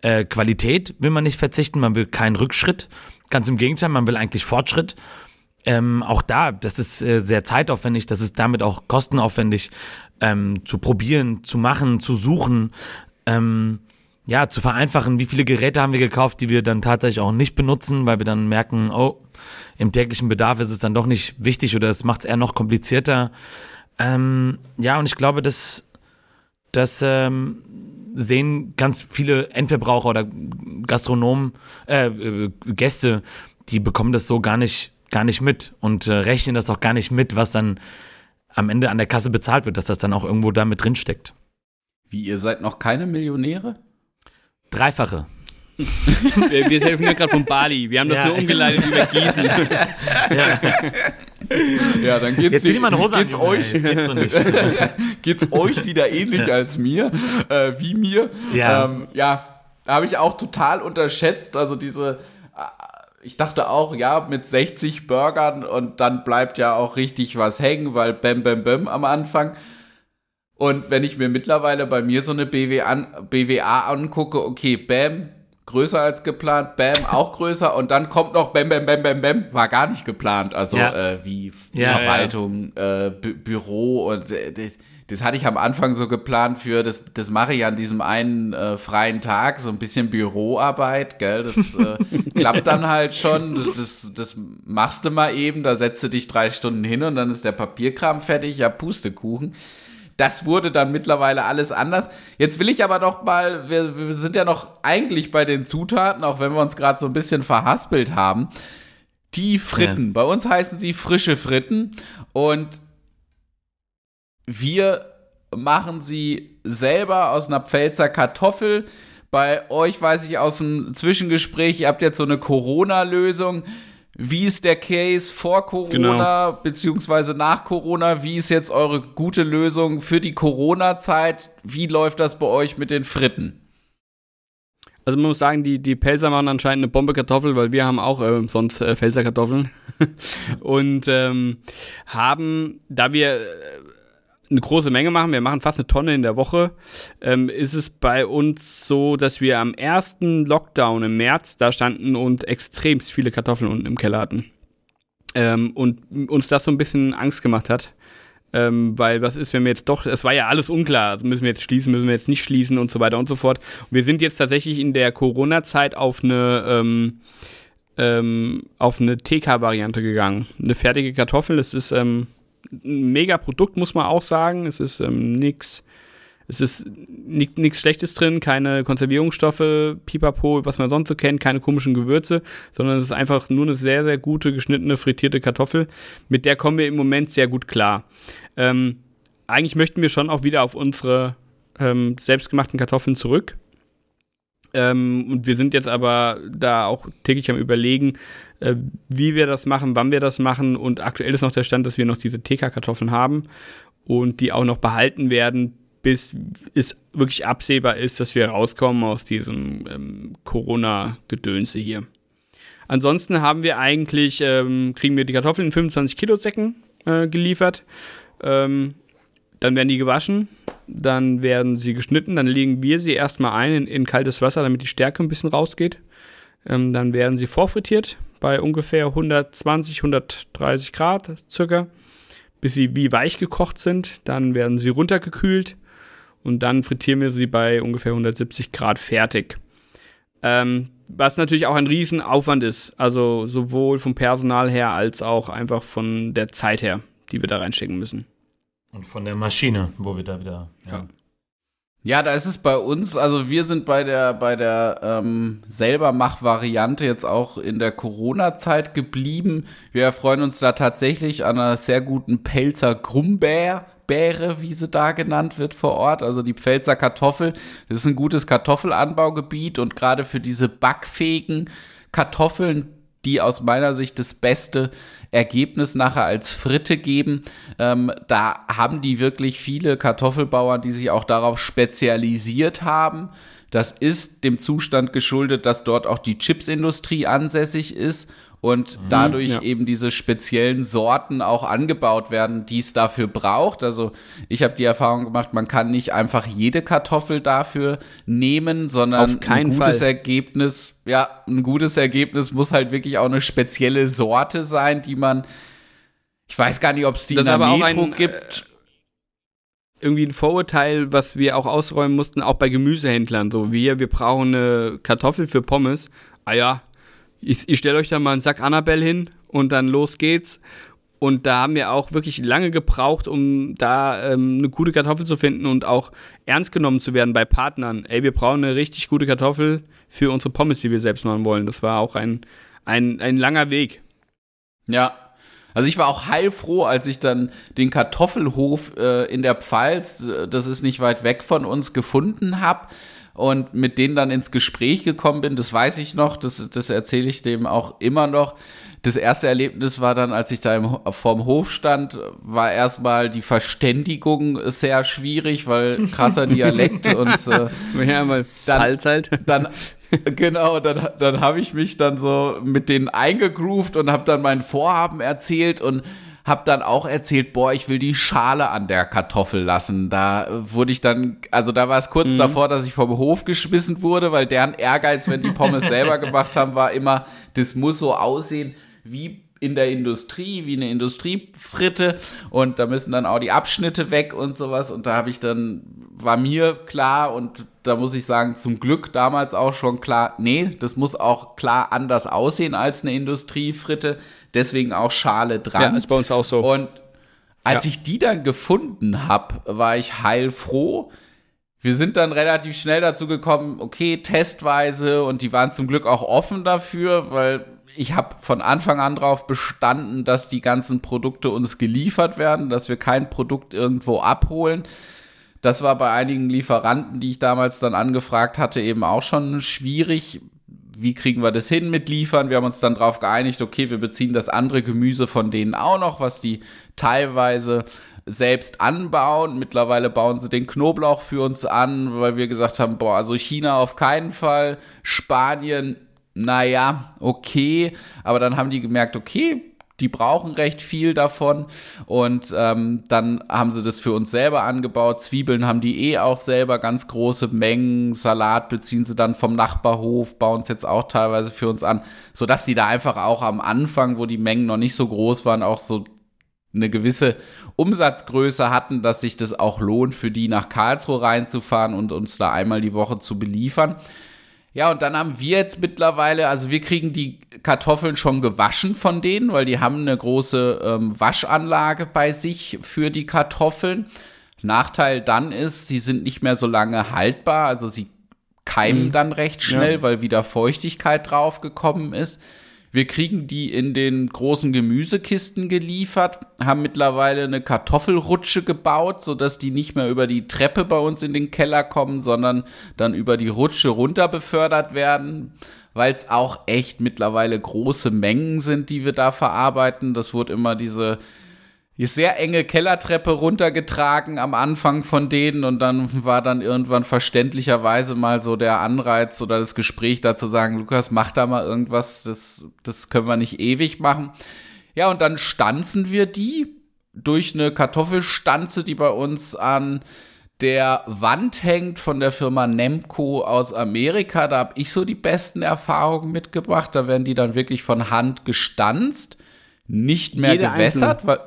S2: äh, Qualität, will man nicht verzichten, man will keinen Rückschritt, ganz im Gegenteil, man will eigentlich Fortschritt. Ähm, auch da, das ist äh, sehr zeitaufwendig, das ist damit auch kostenaufwendig ähm, zu probieren, zu machen, zu suchen, ähm, ja, zu vereinfachen. Wie viele Geräte haben wir gekauft, die wir dann tatsächlich auch nicht benutzen, weil wir dann merken, oh, im täglichen Bedarf ist es dann doch nicht wichtig oder es macht es eher noch komplizierter. Ähm, ja, und ich glaube, dass das ähm, sehen ganz viele Endverbraucher oder Gastronomen, äh, äh, Gäste, die bekommen das so gar nicht, gar nicht mit und äh, rechnen das auch gar nicht mit, was dann am Ende an der Kasse bezahlt wird, dass das dann auch irgendwo da mit drin steckt.
S1: Wie, ihr seid noch keine Millionäre?
S2: Dreifache. [laughs]
S3: wir, wir telefonieren gerade von Bali. Wir haben das ja. nur umgeleitet über Gießen. [laughs]
S1: ja. ja, dann geht's,
S2: Jetzt mal eine Hose
S1: geht's
S2: an,
S1: euch, geht so nicht. [laughs] geht's euch wieder ähnlich ja. als mir, äh, wie mir. Ja, ähm, ja da habe ich auch total unterschätzt. Also diese, äh, ich dachte auch, ja, mit 60 Burgern und dann bleibt ja auch richtig was hängen, weil Bam Bam Bam am Anfang. Und wenn ich mir mittlerweile bei mir so eine BW an, BWA angucke, okay, Bam, größer als geplant, Bam, auch größer und dann kommt noch Bam, Bam, Bam, Bam, Bam, war gar nicht geplant. Also ja. äh, wie ja, Verwaltung, ja. Äh, Bü Büro und äh, das, das, hatte ich am Anfang so geplant für, das, das mache ich an diesem einen äh, freien Tag, so ein bisschen Büroarbeit, gell, das äh, [laughs] klappt dann halt schon, das, das machst du mal eben, da setzt du dich drei Stunden hin und dann ist der Papierkram fertig, ja, Pustekuchen. Das wurde dann mittlerweile alles anders. Jetzt will ich aber doch mal, wir, wir sind ja noch eigentlich bei den Zutaten, auch wenn wir uns gerade so ein bisschen verhaspelt haben. Die Fritten. Ja. Bei uns heißen sie frische Fritten und wir machen sie selber aus einer Pfälzer Kartoffel. Bei euch weiß ich aus dem Zwischengespräch, ihr habt jetzt so eine Corona-Lösung. Wie ist der Case vor Corona genau. beziehungsweise nach Corona? Wie ist jetzt eure gute Lösung für die Corona-Zeit? Wie läuft das bei euch mit den Fritten?
S3: Also man muss sagen, die, die Pelzer machen anscheinend eine Bombe Kartoffel, weil wir haben auch äh, sonst äh, Pfälzer Kartoffeln. [laughs] und ähm, haben, da wir äh, eine große Menge machen, wir machen fast eine Tonne in der Woche, ähm, ist es bei uns so, dass wir am ersten Lockdown im März da standen und extremst viele Kartoffeln unten im Keller hatten. Ähm, und uns das so ein bisschen Angst gemacht hat. Ähm, weil was ist, wenn wir jetzt doch, es war ja alles unklar, also müssen wir jetzt schließen, müssen wir jetzt nicht schließen und so weiter und so fort. Und wir sind jetzt tatsächlich in der Corona-Zeit auf eine ähm, ähm, auf eine TK-Variante gegangen. Eine fertige Kartoffel, das ist ähm, ein mega Produkt, muss man auch sagen. Es ist ähm, nichts. Es ist nichts Schlechtes drin, keine Konservierungsstoffe, Pipapo, was man sonst so kennt, keine komischen Gewürze, sondern es ist einfach nur eine sehr, sehr gute geschnittene, frittierte Kartoffel. Mit der kommen wir im Moment sehr gut klar. Ähm, eigentlich möchten wir schon auch wieder auf unsere ähm, selbstgemachten Kartoffeln zurück. Ähm, und wir sind jetzt aber da auch täglich am Überlegen, äh, wie wir das machen, wann wir das machen. Und aktuell ist noch der Stand, dass wir noch diese TK-Kartoffeln haben und die auch noch behalten werden, bis es wirklich absehbar ist, dass wir rauskommen aus diesem ähm, Corona-Gedönse hier. Ansonsten haben wir eigentlich, ähm, kriegen wir die Kartoffeln in 25 Kilo Säcken äh, geliefert. Ähm, dann werden die gewaschen, dann werden sie geschnitten, dann legen wir sie erstmal ein in, in kaltes Wasser, damit die Stärke ein bisschen rausgeht. Ähm, dann werden sie vorfrittiert bei ungefähr 120, 130 Grad circa, bis sie wie weich gekocht sind. Dann werden sie runtergekühlt und dann frittieren wir sie bei ungefähr 170 Grad fertig. Ähm, was natürlich auch ein Riesenaufwand ist, also sowohl vom Personal her als auch einfach von der Zeit her, die wir da reinstecken müssen.
S2: Und von der Maschine, wo wir da wieder. Ja.
S1: Ja, da ist es bei uns, also wir sind bei der, bei der ähm, Selbermach-Variante jetzt auch in der Corona-Zeit geblieben. Wir erfreuen uns da tatsächlich an einer sehr guten Pelzer Grumbeer. Beere, wie sie da genannt wird vor Ort, also die Pfälzer Kartoffel. Das ist ein gutes Kartoffelanbaugebiet und gerade für diese backfähigen Kartoffeln, die aus meiner Sicht das beste Ergebnis nachher als Fritte geben. Ähm, da haben die wirklich viele Kartoffelbauern, die sich auch darauf spezialisiert haben. Das ist dem Zustand geschuldet, dass dort auch die Chipsindustrie ansässig ist und mhm, dadurch ja. eben diese speziellen Sorten auch angebaut werden, die es dafür braucht. Also ich habe die Erfahrung gemacht, man kann nicht einfach jede Kartoffel dafür nehmen, sondern ein gutes Fall. Ergebnis, ja, ein gutes Ergebnis muss halt wirklich auch eine spezielle Sorte sein, die man ich weiß gar nicht, ob es die
S3: das in der Metro ein, gibt. Äh, irgendwie ein Vorurteil, was wir auch ausräumen mussten, auch bei Gemüsehändlern. So, wir, wir brauchen eine Kartoffel für Pommes. Ah ja, ich, ich stelle euch da mal einen Sack Annabelle hin und dann los geht's. Und da haben wir auch wirklich lange gebraucht, um da ähm, eine gute Kartoffel zu finden und auch ernst genommen zu werden bei Partnern. Ey, wir brauchen eine richtig gute Kartoffel für unsere Pommes, die wir selbst machen wollen. Das war auch ein, ein, ein langer Weg.
S1: Ja, also ich war auch heilfroh, als ich dann den Kartoffelhof äh, in der Pfalz, äh, das ist nicht weit weg von uns, gefunden habe und mit denen dann ins Gespräch gekommen bin, das weiß ich noch, das, das erzähle ich dem auch immer noch. Das erste Erlebnis war dann, als ich da im, vorm Hof stand, war erstmal die Verständigung sehr schwierig, weil krasser [laughs] Dialekt und äh,
S3: ja, mal
S1: dann, halt. dann genau, dann, dann habe ich mich dann so mit denen eingegroovt und habe dann mein Vorhaben erzählt und habe dann auch erzählt, boah, ich will die Schale an der Kartoffel lassen. Da wurde ich dann, also da war es kurz mhm. davor, dass ich vom Hof geschmissen wurde, weil deren Ehrgeiz, wenn die Pommes [laughs] selber gemacht haben, war immer, das muss so aussehen wie in der Industrie, wie eine Industriefritte und da müssen dann auch die Abschnitte weg und sowas und da habe ich dann, war mir klar und da muss ich sagen, zum Glück damals auch schon klar, nee, das muss auch klar anders aussehen als eine Industriefritte, deswegen auch Schale dran. Ja,
S3: ist bei uns auch so.
S1: Und als ja. ich die dann gefunden habe, war ich heilfroh. Wir sind dann relativ schnell dazu gekommen, okay, testweise und die waren zum Glück auch offen dafür, weil ich habe von Anfang an darauf bestanden, dass die ganzen Produkte uns geliefert werden, dass wir kein Produkt irgendwo abholen. Das war bei einigen Lieferanten, die ich damals dann angefragt hatte, eben auch schon schwierig. Wie kriegen wir das hin mit liefern? Wir haben uns dann darauf geeinigt, okay, wir beziehen das andere Gemüse von denen auch noch, was die teilweise selbst anbauen. Mittlerweile bauen sie den Knoblauch für uns an, weil wir gesagt haben, boah, also China auf keinen Fall, Spanien, naja, okay. Aber dann haben die gemerkt, okay, die brauchen recht viel davon. Und ähm, dann haben sie das für uns selber angebaut. Zwiebeln haben die eh auch selber ganz große Mengen. Salat beziehen sie dann vom Nachbarhof, bauen es jetzt auch teilweise für uns an, sodass die da einfach auch am Anfang, wo die Mengen noch nicht so groß waren, auch so eine gewisse Umsatzgröße hatten, dass sich das auch lohnt, für die nach Karlsruhe reinzufahren und uns da einmal die Woche zu beliefern. Ja, und dann haben wir jetzt mittlerweile, also wir kriegen die Kartoffeln schon gewaschen von denen, weil die haben eine große ähm, Waschanlage bei sich für die Kartoffeln. Nachteil dann ist, sie sind nicht mehr so lange haltbar, also sie keimen mhm. dann recht schnell, ja. weil wieder Feuchtigkeit drauf gekommen ist. Wir kriegen die in den großen Gemüsekisten geliefert, haben mittlerweile eine Kartoffelrutsche gebaut, sodass die nicht mehr über die Treppe bei uns in den Keller kommen, sondern dann über die Rutsche runter befördert werden, weil es auch echt mittlerweile große Mengen sind, die wir da verarbeiten. Das wurde immer diese die sehr enge Kellertreppe runtergetragen am Anfang von denen und dann war dann irgendwann verständlicherweise mal so der Anreiz oder das Gespräch dazu sagen, Lukas, mach da mal irgendwas, das, das können wir nicht ewig machen. Ja, und dann stanzen wir die durch eine Kartoffelstanze, die bei uns an der Wand hängt von der Firma Nemco aus Amerika. Da habe ich so die besten Erfahrungen mitgebracht. Da werden die dann wirklich von Hand gestanzt, nicht mehr Jede gewässert, weil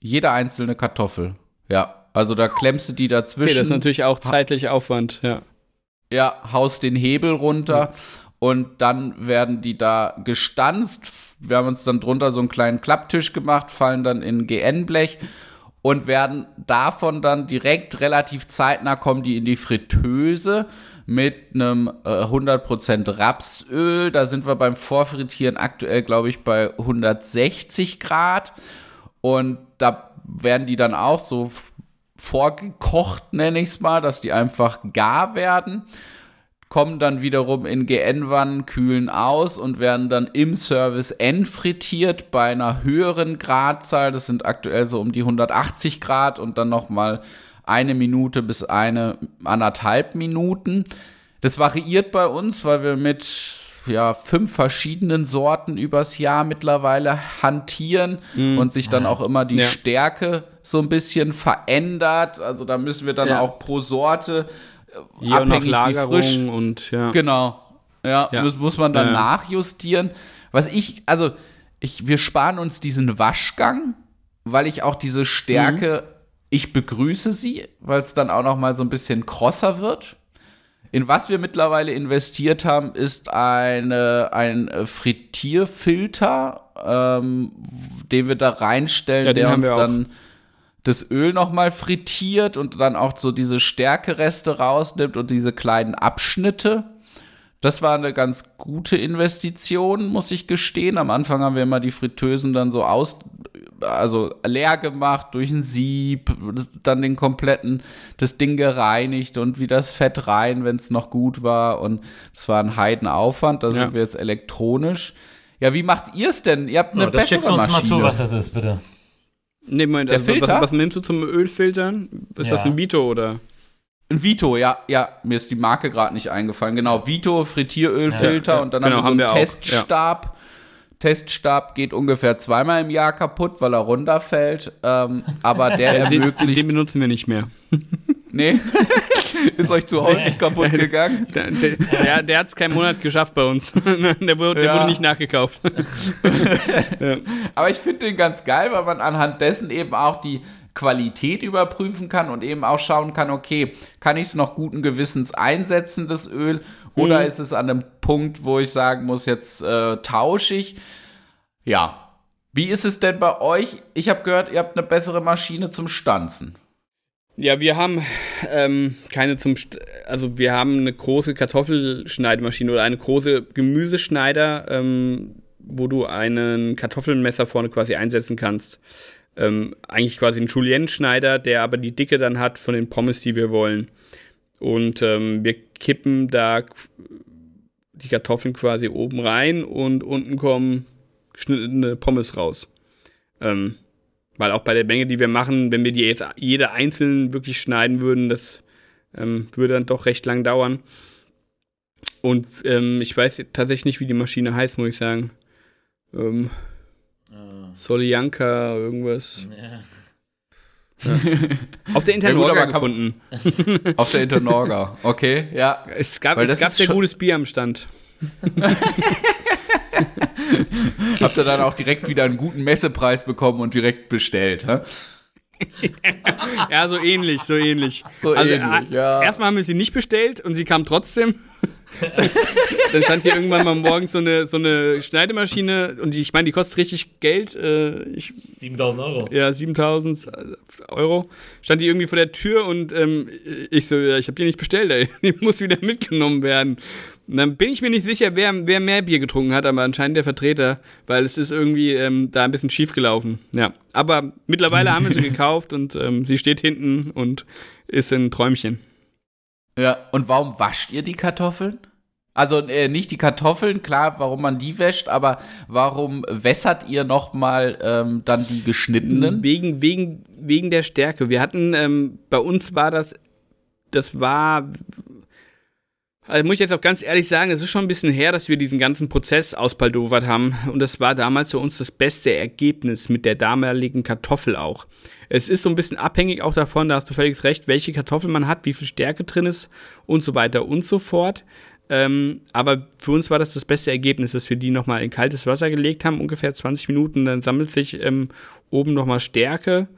S1: jede einzelne Kartoffel. Ja, also da klemmst du die dazwischen. Okay,
S3: das ist natürlich auch zeitlich Aufwand, ja.
S1: Ja, haust den Hebel runter ja. und dann werden die da gestanzt. Wir haben uns dann drunter so einen kleinen Klapptisch gemacht, fallen dann in GN-Blech und werden davon dann direkt relativ zeitnah kommen die in die Fritteuse mit einem äh, 100% Rapsöl. Da sind wir beim Vorfrittieren aktuell, glaube ich, bei 160 Grad. Und da werden die dann auch so vorgekocht, nenne ich es mal, dass die einfach gar werden, kommen dann wiederum in GN-Wannen, kühlen aus und werden dann im Service entfrittiert bei einer höheren Gradzahl. Das sind aktuell so um die 180 Grad und dann nochmal eine Minute bis eine anderthalb Minuten. Das variiert bei uns, weil wir mit ja, fünf verschiedenen Sorten übers Jahr mittlerweile hantieren mm. und sich dann auch immer die ja. Stärke so ein bisschen verändert. Also da müssen wir dann ja. auch pro Sorte
S3: äh, Hier abhängig wie frisch und ja.
S1: Genau. Ja, ja. Muss, muss man dann nachjustieren. Was ich, also ich, wir sparen uns diesen Waschgang, weil ich auch diese Stärke, mhm. ich begrüße sie, weil es dann auch noch mal so ein bisschen krosser wird. In was wir mittlerweile investiert haben, ist eine, ein Frittierfilter, ähm, den wir da reinstellen, ja, der uns dann das Öl noch mal frittiert und dann auch so diese Stärkereste rausnimmt und diese kleinen Abschnitte. Das war eine ganz gute Investition, muss ich gestehen. Am Anfang haben wir immer die Fritteusen dann so aus, also leer gemacht durch ein Sieb, dann den kompletten, das Ding gereinigt und wieder das Fett rein, wenn es noch gut war. Und das war ein Heidenaufwand. Da ja. sind wir jetzt elektronisch. Ja, wie macht ihr es denn? Ihr habt eine oh, das bessere uns Maschine. mal zu,
S2: was das ist, bitte.
S3: Nee, Moment, also, was, was, nimmst du zum Ölfiltern? Ist ja. das ein Vito oder?
S1: Ein Vito, ja, ja, mir ist die Marke gerade nicht eingefallen. Genau, Vito, Frittierölfilter ja, und dann genau, haben wir so einen Teststab. Ja. Teststab geht ungefähr zweimal im Jahr kaputt, weil er runterfällt. Ähm, aber [laughs] der ermöglicht. Den,
S3: den benutzen wir nicht mehr.
S1: nee. [laughs] ist euch zu häufig kaputt gegangen?
S3: Der, der, der, der hat es keinen Monat geschafft bei uns. [laughs] der wurde, ja. wurde nicht nachgekauft.
S1: ja. Aber ich finde den ganz geil, weil man anhand dessen eben auch die Qualität überprüfen kann und eben auch schauen kann, okay, kann ich es noch guten Gewissens einsetzen, das Öl, oder mhm. ist es an einem Punkt, wo ich sagen muss, jetzt äh, tausche ich? Ja. Wie ist es denn bei euch? Ich habe gehört, ihr habt eine bessere Maschine zum Stanzen.
S3: Ja, wir haben ähm, keine zum, St also wir haben eine große Kartoffelschneidemaschine oder eine große Gemüseschneider, ähm, wo du einen Kartoffelmesser vorne quasi einsetzen kannst ähm, eigentlich quasi ein Julienne-Schneider, der aber die Dicke dann hat von den Pommes, die wir wollen. Und ähm, wir kippen da die Kartoffeln quasi oben rein und unten kommen geschnittene Pommes raus. Ähm, weil auch bei der Menge, die wir machen, wenn wir die jetzt jede einzeln wirklich schneiden würden, das ähm, würde dann doch recht lang dauern. Und ähm, ich weiß tatsächlich nicht, wie die Maschine heißt, muss ich sagen. Ähm, Soljanka, irgendwas. Ja. Ja. Auf der Internorga ja, gefunden. [laughs]
S1: Auf der Internorga, okay, ja.
S3: Es gab, es gab sehr gutes Bier am Stand. [laughs]
S1: Habt ihr dann auch direkt wieder einen guten Messepreis bekommen und direkt bestellt, hä? [laughs]
S3: ja, so ähnlich, so ähnlich. So also, ähnlich, ja. Erstmal haben wir sie nicht bestellt und sie kam trotzdem. [laughs] dann stand hier irgendwann mal morgens so eine, so eine Schneidemaschine und die, ich meine, die kostet richtig Geld. Äh,
S2: 7000 Euro.
S3: Ja, 7000 Euro. Stand die irgendwie vor der Tür und ähm, ich so, ja, ich habe die nicht bestellt, ey. [laughs] die muss wieder mitgenommen werden. Und dann bin ich mir nicht sicher, wer, wer mehr Bier getrunken hat, aber anscheinend der Vertreter, weil es ist irgendwie ähm, da ein bisschen schief gelaufen. Ja, aber mittlerweile haben wir sie [laughs] gekauft und ähm, sie steht hinten und ist ein Träumchen.
S1: Ja, und warum wascht ihr die Kartoffeln? Also äh, nicht die Kartoffeln, klar, warum man die wäscht, aber warum wässert ihr noch mal ähm, dann die geschnittenen?
S3: Wegen wegen wegen der Stärke. Wir hatten ähm, bei uns war das das war also muss ich jetzt auch ganz ehrlich sagen, es ist schon ein bisschen her, dass wir diesen ganzen Prozess auspaldowert haben. Und das war damals für uns das beste Ergebnis mit der damaligen Kartoffel auch. Es ist so ein bisschen abhängig auch davon, da hast du völlig recht, welche Kartoffel man hat, wie viel Stärke drin ist und so weiter und so fort. Ähm, aber für uns war das das beste Ergebnis, dass wir die nochmal in kaltes Wasser gelegt haben, ungefähr 20 Minuten. Dann sammelt sich ähm, oben nochmal Stärke,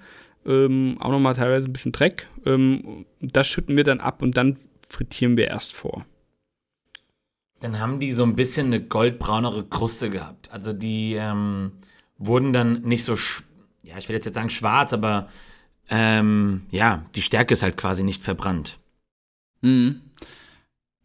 S3: ähm, auch nochmal teilweise ein bisschen Dreck. Ähm, das schütten wir dann ab und dann frittieren wir erst vor.
S2: Dann haben die so ein bisschen eine goldbraunere Kruste gehabt. Also die ähm, wurden dann nicht so, ja, ich will jetzt, jetzt sagen schwarz, aber ähm, ja, die Stärke ist halt quasi nicht verbrannt.
S1: Mhm.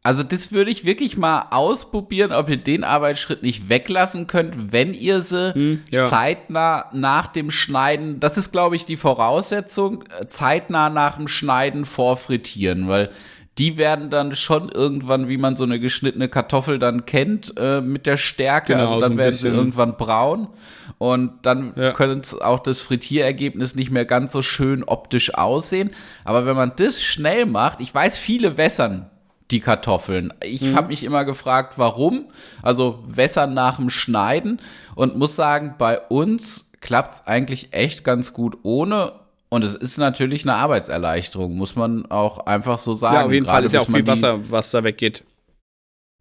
S1: Also das würde ich wirklich mal ausprobieren, ob ihr den Arbeitsschritt nicht weglassen könnt, wenn ihr sie hm, ja. zeitnah nach dem Schneiden, das ist glaube ich die Voraussetzung, zeitnah nach dem Schneiden vorfrittieren, weil die werden dann schon irgendwann, wie man so eine geschnittene Kartoffel dann kennt, äh, mit der Stärke. Genau, also dann so werden sie irgendwann braun und dann ja. könnte auch das Frittierergebnis nicht mehr ganz so schön optisch aussehen. Aber wenn man das schnell macht, ich weiß, viele wässern die Kartoffeln. Ich mhm. habe mich immer gefragt, warum. Also wässern nach dem Schneiden und muss sagen, bei uns klappt es eigentlich echt ganz gut ohne. Und es ist natürlich eine Arbeitserleichterung, muss man auch einfach so sagen. Ja,
S3: auf jeden Fall ist ja auch viel Wasser, was da weggeht.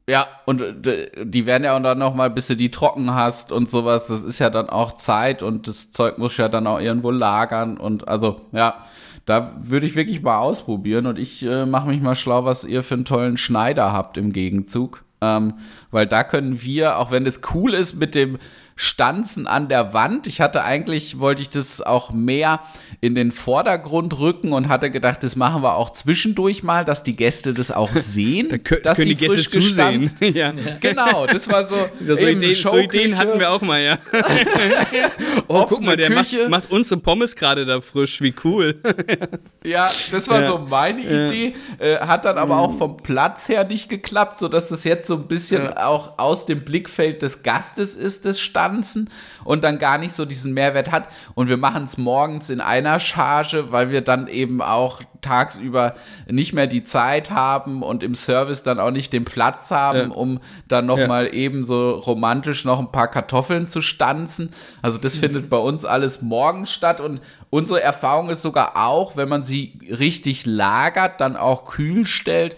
S1: Ja, und äh, die werden ja dann noch mal, bis du die trocken hast und sowas, das ist ja dann auch Zeit und das Zeug muss ja dann auch irgendwo lagern und also, ja, da würde ich wirklich mal ausprobieren und ich äh, mache mich mal schlau, was ihr für einen tollen Schneider habt im Gegenzug. Ähm, weil da können wir, auch wenn es cool ist mit dem Stanzen an der Wand. Ich hatte eigentlich, wollte ich das auch mehr in den Vordergrund rücken und hatte gedacht, das machen wir auch zwischendurch mal, dass die Gäste das auch [laughs] sehen, da
S3: dass die, die frisch gestanzt. [laughs]
S1: ja. [laughs] Genau, das war so.
S3: so, Ideen, so Ideen hatten wir auch mal, ja. oh, guck mal, der macht, macht, unsere Pommes gerade da frisch, wie cool.
S1: ja, das war ja. so meine Idee. Äh, hat dann aber auch vom Platz her nicht geklappt, sodass das jetzt so ein bisschen auch aus dem Blickfeld des Gastes ist, das Stand tanzen und dann gar nicht so diesen Mehrwert hat. Und wir machen es morgens in einer Charge, weil wir dann eben auch tagsüber nicht mehr die Zeit haben und im Service dann auch nicht den Platz haben, ja. um dann noch ja. mal eben so romantisch noch ein paar Kartoffeln zu stanzen. Also das findet bei uns alles morgen statt und unsere Erfahrung ist sogar auch, wenn man sie richtig lagert, dann auch kühl stellt,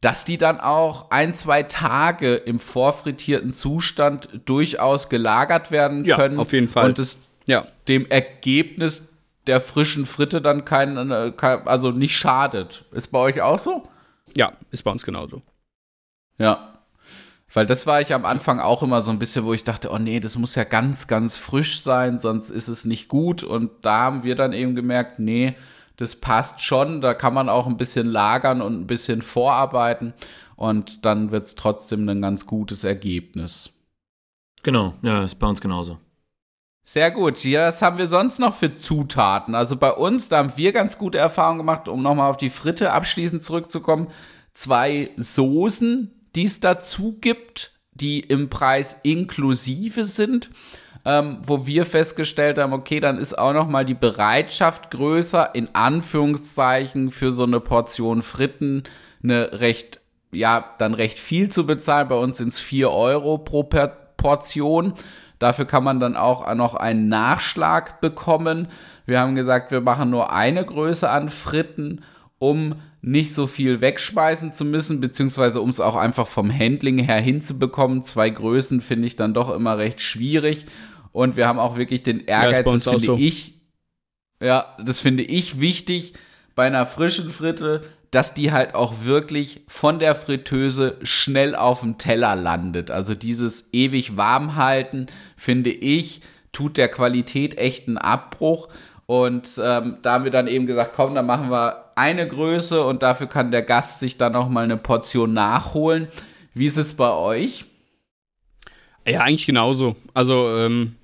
S1: dass die dann auch ein, zwei Tage im vorfrittierten Zustand durchaus gelagert werden können.
S3: Ja, auf jeden Fall.
S1: Und es ja. dem Ergebnis der frischen Fritte dann kein, äh, kein, also nicht schadet. Ist bei euch auch so?
S3: Ja, ist bei uns genauso.
S1: Ja. Weil das war ich am Anfang auch immer so ein bisschen, wo ich dachte, oh nee, das muss ja ganz, ganz frisch sein, sonst ist es nicht gut. Und da haben wir dann eben gemerkt, nee, das passt schon. Da kann man auch ein bisschen lagern und ein bisschen vorarbeiten und dann wird es trotzdem ein ganz gutes Ergebnis.
S2: Genau, ja, ist bei uns genauso.
S1: Sehr gut. Ja, was haben wir sonst noch für Zutaten? Also bei uns, da haben wir ganz gute Erfahrungen gemacht, um nochmal auf die Fritte abschließend zurückzukommen. Zwei Soßen, die es dazu gibt, die im Preis inklusive sind ähm, wo wir festgestellt haben, okay, dann ist auch noch mal die Bereitschaft größer, in Anführungszeichen für so eine Portion Fritten eine recht, ja, dann recht viel zu bezahlen. Bei uns sind es 4 Euro pro Portion. Dafür kann man dann auch noch einen Nachschlag bekommen. Wir haben gesagt, wir machen nur eine Größe an Fritten, um nicht so viel wegschmeißen zu müssen, beziehungsweise um es auch einfach vom Handling her hinzubekommen. Zwei Größen finde ich dann doch immer recht schwierig. Und wir haben auch wirklich den Ehrgeiz, ja, das, das finde so. ich, ja, das finde ich wichtig bei einer frischen Fritte, dass die halt auch wirklich von der Fritteuse schnell auf dem Teller landet. Also dieses ewig warm halten, finde ich, tut der Qualität echt einen Abbruch. Und ähm, da haben wir dann eben gesagt, komm, dann machen wir eine Größe und dafür kann der Gast sich dann noch mal eine Portion nachholen. Wie ist es bei euch?
S3: Ja, eigentlich genauso. Also ähm,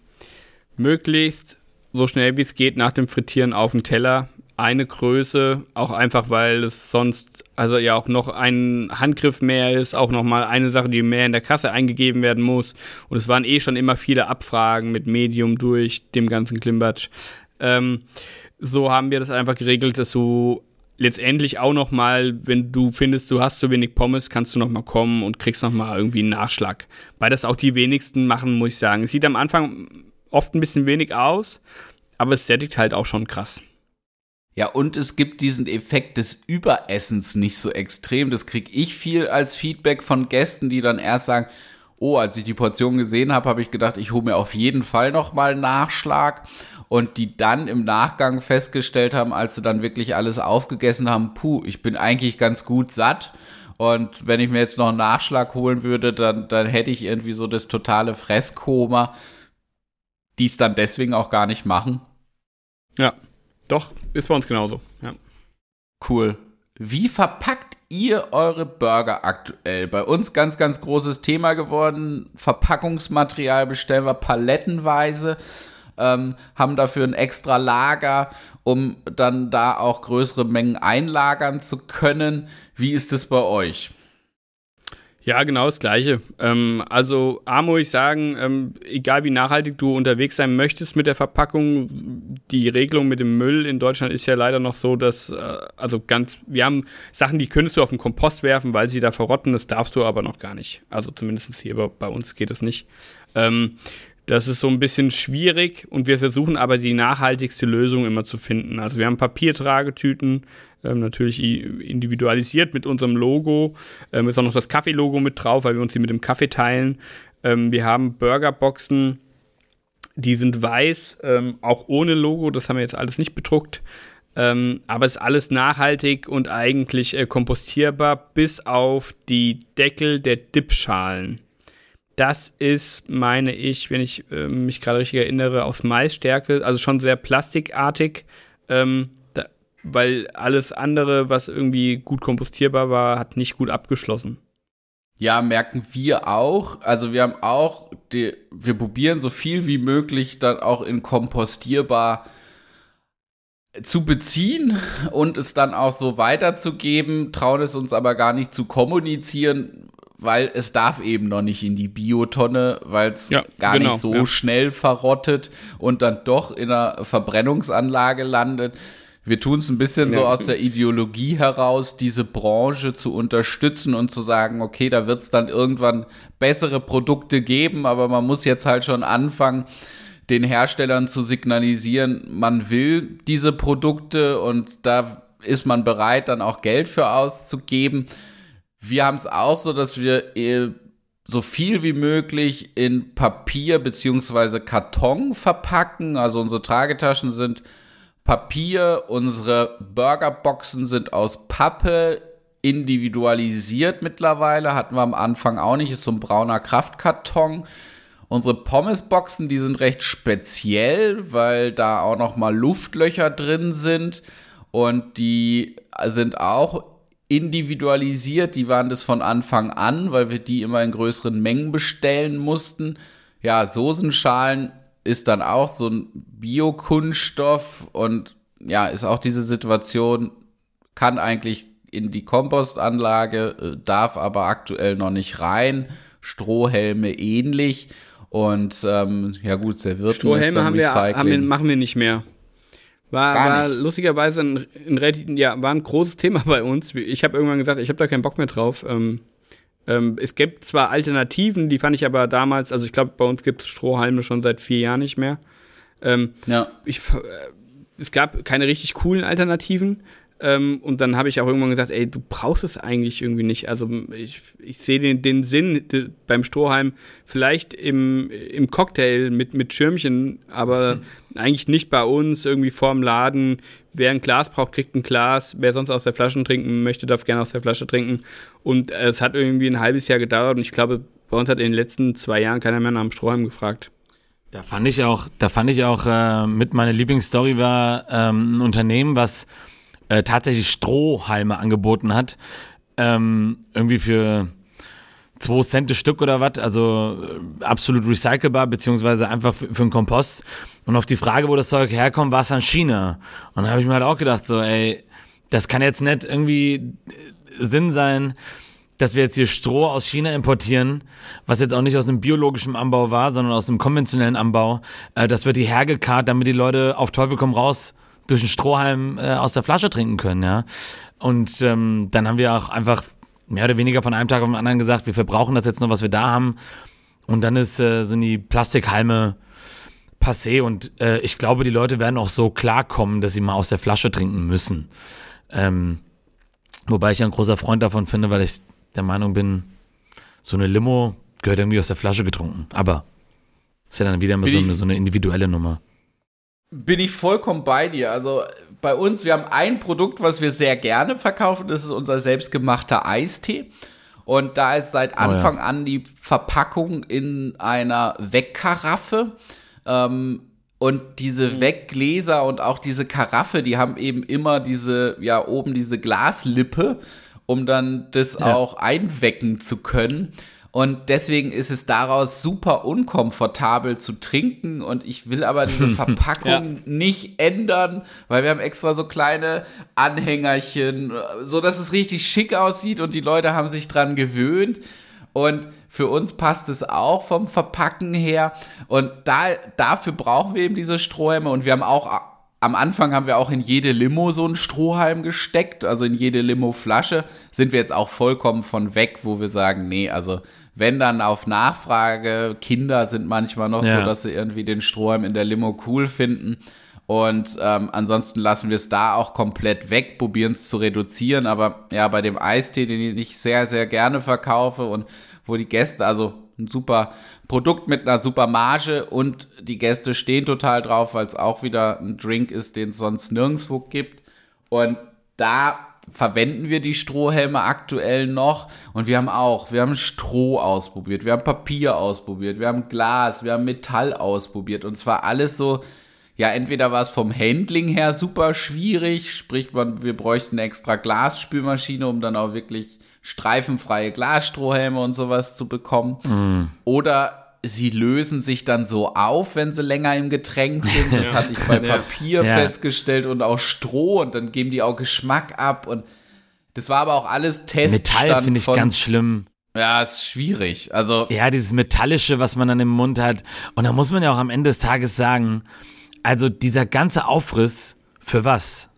S3: möglichst so schnell wie es geht nach dem Frittieren auf dem Teller. Eine Größe, auch einfach, weil es sonst also ja auch noch ein Handgriff mehr ist, auch nochmal eine Sache, die mehr in der Kasse eingegeben werden muss. Und es waren eh schon immer viele Abfragen mit Medium durch dem ganzen Klimbatsch. Ähm, so haben wir das einfach geregelt, dass du letztendlich auch noch mal, wenn du findest, du hast zu wenig Pommes, kannst du noch mal kommen und kriegst noch mal irgendwie einen Nachschlag. Weil das auch die wenigsten machen, muss ich sagen. Es sieht am Anfang oft ein bisschen wenig aus, aber es sättigt halt auch schon krass.
S1: Ja, und es gibt diesen Effekt des Überessens nicht so extrem. Das kriege ich viel als Feedback von Gästen, die dann erst sagen, oh, als ich die Portion gesehen habe, habe ich gedacht, ich hole mir auf jeden Fall noch mal Nachschlag und die dann im Nachgang festgestellt haben, als sie dann wirklich alles aufgegessen haben, puh, ich bin eigentlich ganz gut satt. Und wenn ich mir jetzt noch einen Nachschlag holen würde, dann, dann hätte ich irgendwie so das totale Fresskoma, die es dann deswegen auch gar nicht machen.
S3: Ja, doch, ist bei uns genauso. Ja.
S1: Cool. Wie verpackt ihr eure Burger aktuell? Bei uns ganz, ganz großes Thema geworden. Verpackungsmaterial bestellen wir palettenweise ähm, haben dafür ein extra Lager, um dann da auch größere Mengen einlagern zu können. Wie ist es bei euch?
S3: Ja, genau das Gleiche. Ähm, also A muss ich sagen, ähm, egal wie nachhaltig du unterwegs sein möchtest mit der Verpackung, die Regelung mit dem Müll in Deutschland ist ja leider noch so, dass, äh, also ganz, wir haben Sachen, die könntest du auf den Kompost werfen, weil sie da verrotten, das darfst du aber noch gar nicht. Also zumindest hier bei, bei uns geht es nicht. Ähm, das ist so ein bisschen schwierig und wir versuchen aber die nachhaltigste Lösung immer zu finden. Also wir haben Papiertragetüten, ähm, natürlich individualisiert mit unserem Logo. Ähm, ist auch noch das Kaffee-Logo mit drauf, weil wir uns die mit dem Kaffee teilen. Ähm, wir haben Burgerboxen, die sind weiß, ähm, auch ohne Logo, das haben wir jetzt alles nicht bedruckt. Ähm, aber ist alles nachhaltig und eigentlich äh, kompostierbar, bis auf die Deckel der Dipschalen. Das ist, meine ich, wenn ich äh, mich gerade richtig erinnere, aus Maisstärke, also schon sehr plastikartig, ähm, da, weil alles andere, was irgendwie gut kompostierbar war, hat nicht gut abgeschlossen.
S1: Ja, merken wir auch. Also wir haben auch, die, wir probieren so viel wie möglich dann auch in kompostierbar zu beziehen und es dann auch so weiterzugeben, trauen es uns aber gar nicht zu kommunizieren, weil es darf eben noch nicht in die Biotonne, weil es ja, gar genau, nicht so ja. schnell verrottet und dann doch in einer Verbrennungsanlage landet. Wir tun es ein bisschen ja. so aus der Ideologie heraus, diese Branche zu unterstützen und zu sagen, okay, da wird es dann irgendwann bessere Produkte geben, aber man muss jetzt halt schon anfangen, den Herstellern zu signalisieren, man will diese Produkte und da ist man bereit, dann auch Geld für auszugeben. Wir haben es auch so, dass wir äh, so viel wie möglich in Papier beziehungsweise Karton verpacken. Also unsere Tragetaschen sind Papier, unsere Burgerboxen sind aus Pappe, individualisiert mittlerweile. Hatten wir am Anfang auch nicht, ist so ein brauner Kraftkarton. Unsere Pommesboxen, die sind recht speziell, weil da auch noch mal Luftlöcher drin sind und die sind auch individualisiert. Die waren das von Anfang an, weil wir die immer in größeren Mengen bestellen mussten. Ja, Soßenschalen ist dann auch so ein Biokunststoff und ja, ist auch diese Situation, kann eigentlich in die Kompostanlage, äh, darf aber aktuell noch nicht rein. Strohhelme ähnlich. Und ähm, ja gut, serviert
S3: Strohhelme haben wir, haben wir, machen wir nicht mehr. War, war lustigerweise ein, ein, ja, war ein großes Thema bei uns. Ich habe irgendwann gesagt, ich habe da keinen Bock mehr drauf. Ähm, ähm, es gibt zwar Alternativen, die fand ich aber damals, also ich glaube, bei uns gibt es Strohhalme schon seit vier Jahren nicht mehr. Ähm, ja. Ich, äh, es gab keine richtig coolen Alternativen. Ähm, und dann habe ich auch irgendwann gesagt, ey, du brauchst es eigentlich irgendwie nicht. Also ich, ich sehe den, den Sinn beim Strohhalm vielleicht im, im Cocktail mit, mit Schirmchen, aber mhm. [laughs] eigentlich nicht bei uns irgendwie vorm Laden. Wer ein Glas braucht, kriegt ein Glas. Wer sonst aus der Flasche trinken möchte, darf gerne aus der Flasche trinken. Und äh, es hat irgendwie ein halbes Jahr gedauert und ich glaube, bei uns hat in den letzten zwei Jahren keiner mehr nach dem Strohhalm gefragt.
S2: Da fand ich auch, da fand ich auch äh, mit meiner Lieblingsstory war ähm, ein Unternehmen, was äh, tatsächlich Strohhalme angeboten hat. Ähm, irgendwie für zwei Cent das Stück oder was, also äh, absolut recycelbar, beziehungsweise einfach für, für einen Kompost. Und auf die Frage, wo das Zeug herkommt, war es an China. Und da habe ich mir halt auch gedacht, so, ey, das kann jetzt nicht irgendwie äh, Sinn sein, dass wir jetzt hier Stroh aus China importieren, was jetzt auch nicht aus einem biologischen Anbau war, sondern aus einem konventionellen Anbau. Äh, das wird die hergekarrt, damit die Leute auf Teufel komm raus durch einen Strohhalm äh, aus der Flasche trinken können, ja. Und ähm, dann haben wir auch einfach mehr oder weniger von einem Tag auf den anderen gesagt, wir verbrauchen das jetzt noch, was wir da haben. Und dann ist, äh, sind die Plastikhalme passé und äh, ich glaube, die Leute werden auch so klarkommen, dass sie mal aus der Flasche trinken müssen. Ähm, wobei ich ein großer Freund davon finde, weil ich der Meinung bin, so eine Limo gehört irgendwie aus der Flasche getrunken. Aber ist ja dann wieder immer so eine, so eine individuelle Nummer
S1: bin ich vollkommen bei dir. Also bei uns, wir haben ein Produkt, was wir sehr gerne verkaufen, das ist unser selbstgemachter Eistee. Und da ist seit Anfang oh ja. an die Verpackung in einer Wegkaraffe. Ähm, und diese mhm. Weggläser und auch diese Karaffe, die haben eben immer diese, ja, oben diese Glaslippe, um dann das ja. auch einwecken zu können. Und deswegen ist es daraus super unkomfortabel zu trinken. Und ich will aber diese [laughs] Verpackung ja. nicht ändern, weil wir haben extra so kleine Anhängerchen, so dass es richtig schick aussieht und die Leute haben sich dran gewöhnt. Und für uns passt es auch vom Verpacken her. Und da, dafür brauchen wir eben diese Strohhalme. Und wir haben auch, am Anfang haben wir auch in jede Limo so einen Strohhalm gesteckt. Also in jede Limo-Flasche sind wir jetzt auch vollkommen von weg, wo wir sagen, nee, also wenn dann auf Nachfrage, Kinder sind manchmal noch ja. so, dass sie irgendwie den Strohhalm in der Limo cool finden. Und ähm, ansonsten lassen wir es da auch komplett weg, probieren es zu reduzieren. Aber ja, bei dem Eistee, den ich sehr, sehr gerne verkaufe und wo die Gäste, also ein super Produkt mit einer super Marge und die Gäste stehen total drauf, weil es auch wieder ein Drink ist, den es sonst nirgendwo gibt. Und da verwenden wir die Strohhelme aktuell noch und wir haben auch, wir haben Stroh ausprobiert, wir haben Papier ausprobiert, wir haben Glas, wir haben Metall ausprobiert und zwar alles so ja, entweder war es vom Handling her super schwierig, sprich, man, wir bräuchten eine extra Glasspülmaschine, um dann auch wirklich streifenfreie Glasstrohhelme und sowas zu bekommen. Mm. Oder sie lösen sich dann so auf, wenn sie länger im Getränk sind. Das [laughs] hatte ich bei Papier ja. festgestellt und auch Stroh und dann geben die auch Geschmack ab und das war aber auch alles Test.
S2: Metall finde ich ganz schlimm.
S1: Ja, ist schwierig. Also
S2: ja, dieses metallische, was man dann im Mund hat. Und da muss man ja auch am Ende des Tages sagen, also dieser ganze Aufriss, für was?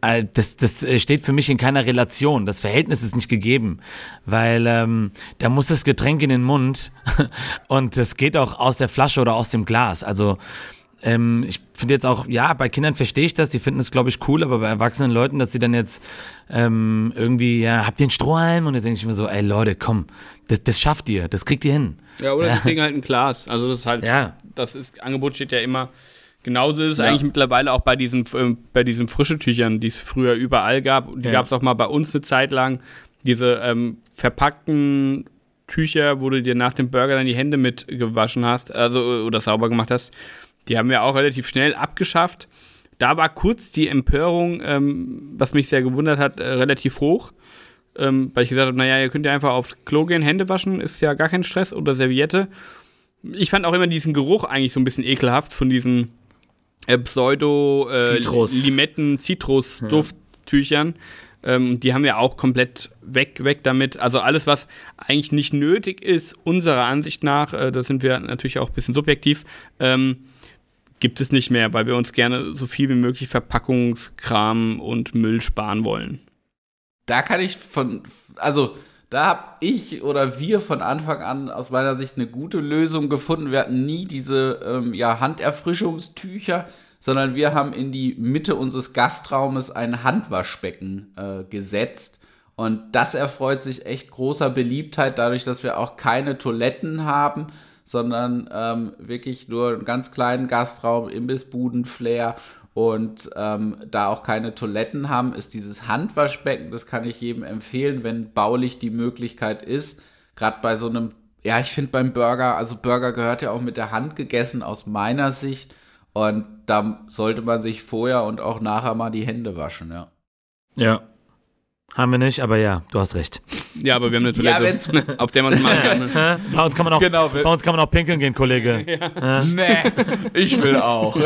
S2: Äh, das, das steht für mich in keiner Relation. Das Verhältnis ist nicht gegeben, weil ähm, da muss das Getränk in den Mund [laughs] und es geht auch aus der Flasche oder aus dem Glas. Also ähm, ich finde jetzt auch, ja, bei Kindern verstehe ich das, die finden es, glaube ich, cool, aber bei erwachsenen Leuten, dass sie dann jetzt ähm, irgendwie, ja, habt ihr einen Strohhalm? Und dann denke ich mir so, ey Leute, komm, das, das schafft ihr, das kriegt ihr hin.
S3: Ja, oder ja. die kriegen halt ein Glas. Also das ist halt, ja. das ist, Angebot steht ja immer. Genauso ist es ja. eigentlich mittlerweile auch bei diesen, äh, bei diesen frische Tüchern, die es früher überall gab. Die ja. gab es auch mal bei uns eine Zeit lang. Diese ähm, verpackten Tücher, wo du dir nach dem Burger dann die Hände mit gewaschen hast, also oder sauber gemacht hast, die haben wir auch relativ schnell abgeschafft. Da war kurz die Empörung, ähm, was mich sehr gewundert hat, äh, relativ hoch ähm, weil ich gesagt habe, naja, ihr könnt ja einfach aufs Klo gehen, Hände waschen, ist ja gar kein Stress oder Serviette. Ich fand auch immer diesen Geruch eigentlich so ein bisschen ekelhaft von diesen äh, Pseudo äh, Limetten Zitrus Dufttüchern. Ja. Ähm, die haben wir auch komplett weg weg damit. Also alles was eigentlich nicht nötig ist unserer Ansicht nach, äh, da sind wir natürlich auch ein bisschen subjektiv. Ähm, gibt es nicht mehr, weil wir uns gerne so viel wie möglich Verpackungskram und Müll sparen wollen
S1: da kann ich von, also da habe ich oder wir von Anfang an aus meiner Sicht eine gute Lösung gefunden. Wir hatten nie diese ähm, ja, Handerfrischungstücher, sondern wir haben in die Mitte unseres Gastraumes ein Handwaschbecken äh, gesetzt. Und das erfreut sich echt großer Beliebtheit, dadurch, dass wir auch keine Toiletten haben, sondern ähm, wirklich nur einen ganz kleinen Gastraum, Imbissbuden, Flair und ähm, da auch keine Toiletten haben, ist dieses Handwaschbecken, das kann ich jedem empfehlen, wenn baulich die Möglichkeit ist. Gerade bei so einem, ja, ich finde beim Burger, also Burger gehört ja auch mit der Hand gegessen aus meiner Sicht. Und da sollte man sich vorher und auch nachher mal die Hände waschen, ja.
S2: Ja, haben wir nicht, aber ja, du hast recht.
S3: Ja, aber wir haben eine Toilette, ja, auf der man es machen kann. Ne?
S2: bei, uns kann man auch, genau, bei uns kann man auch pinkeln gehen, Kollege. [laughs]
S1: Ja. Nee, ich will auch. [laughs]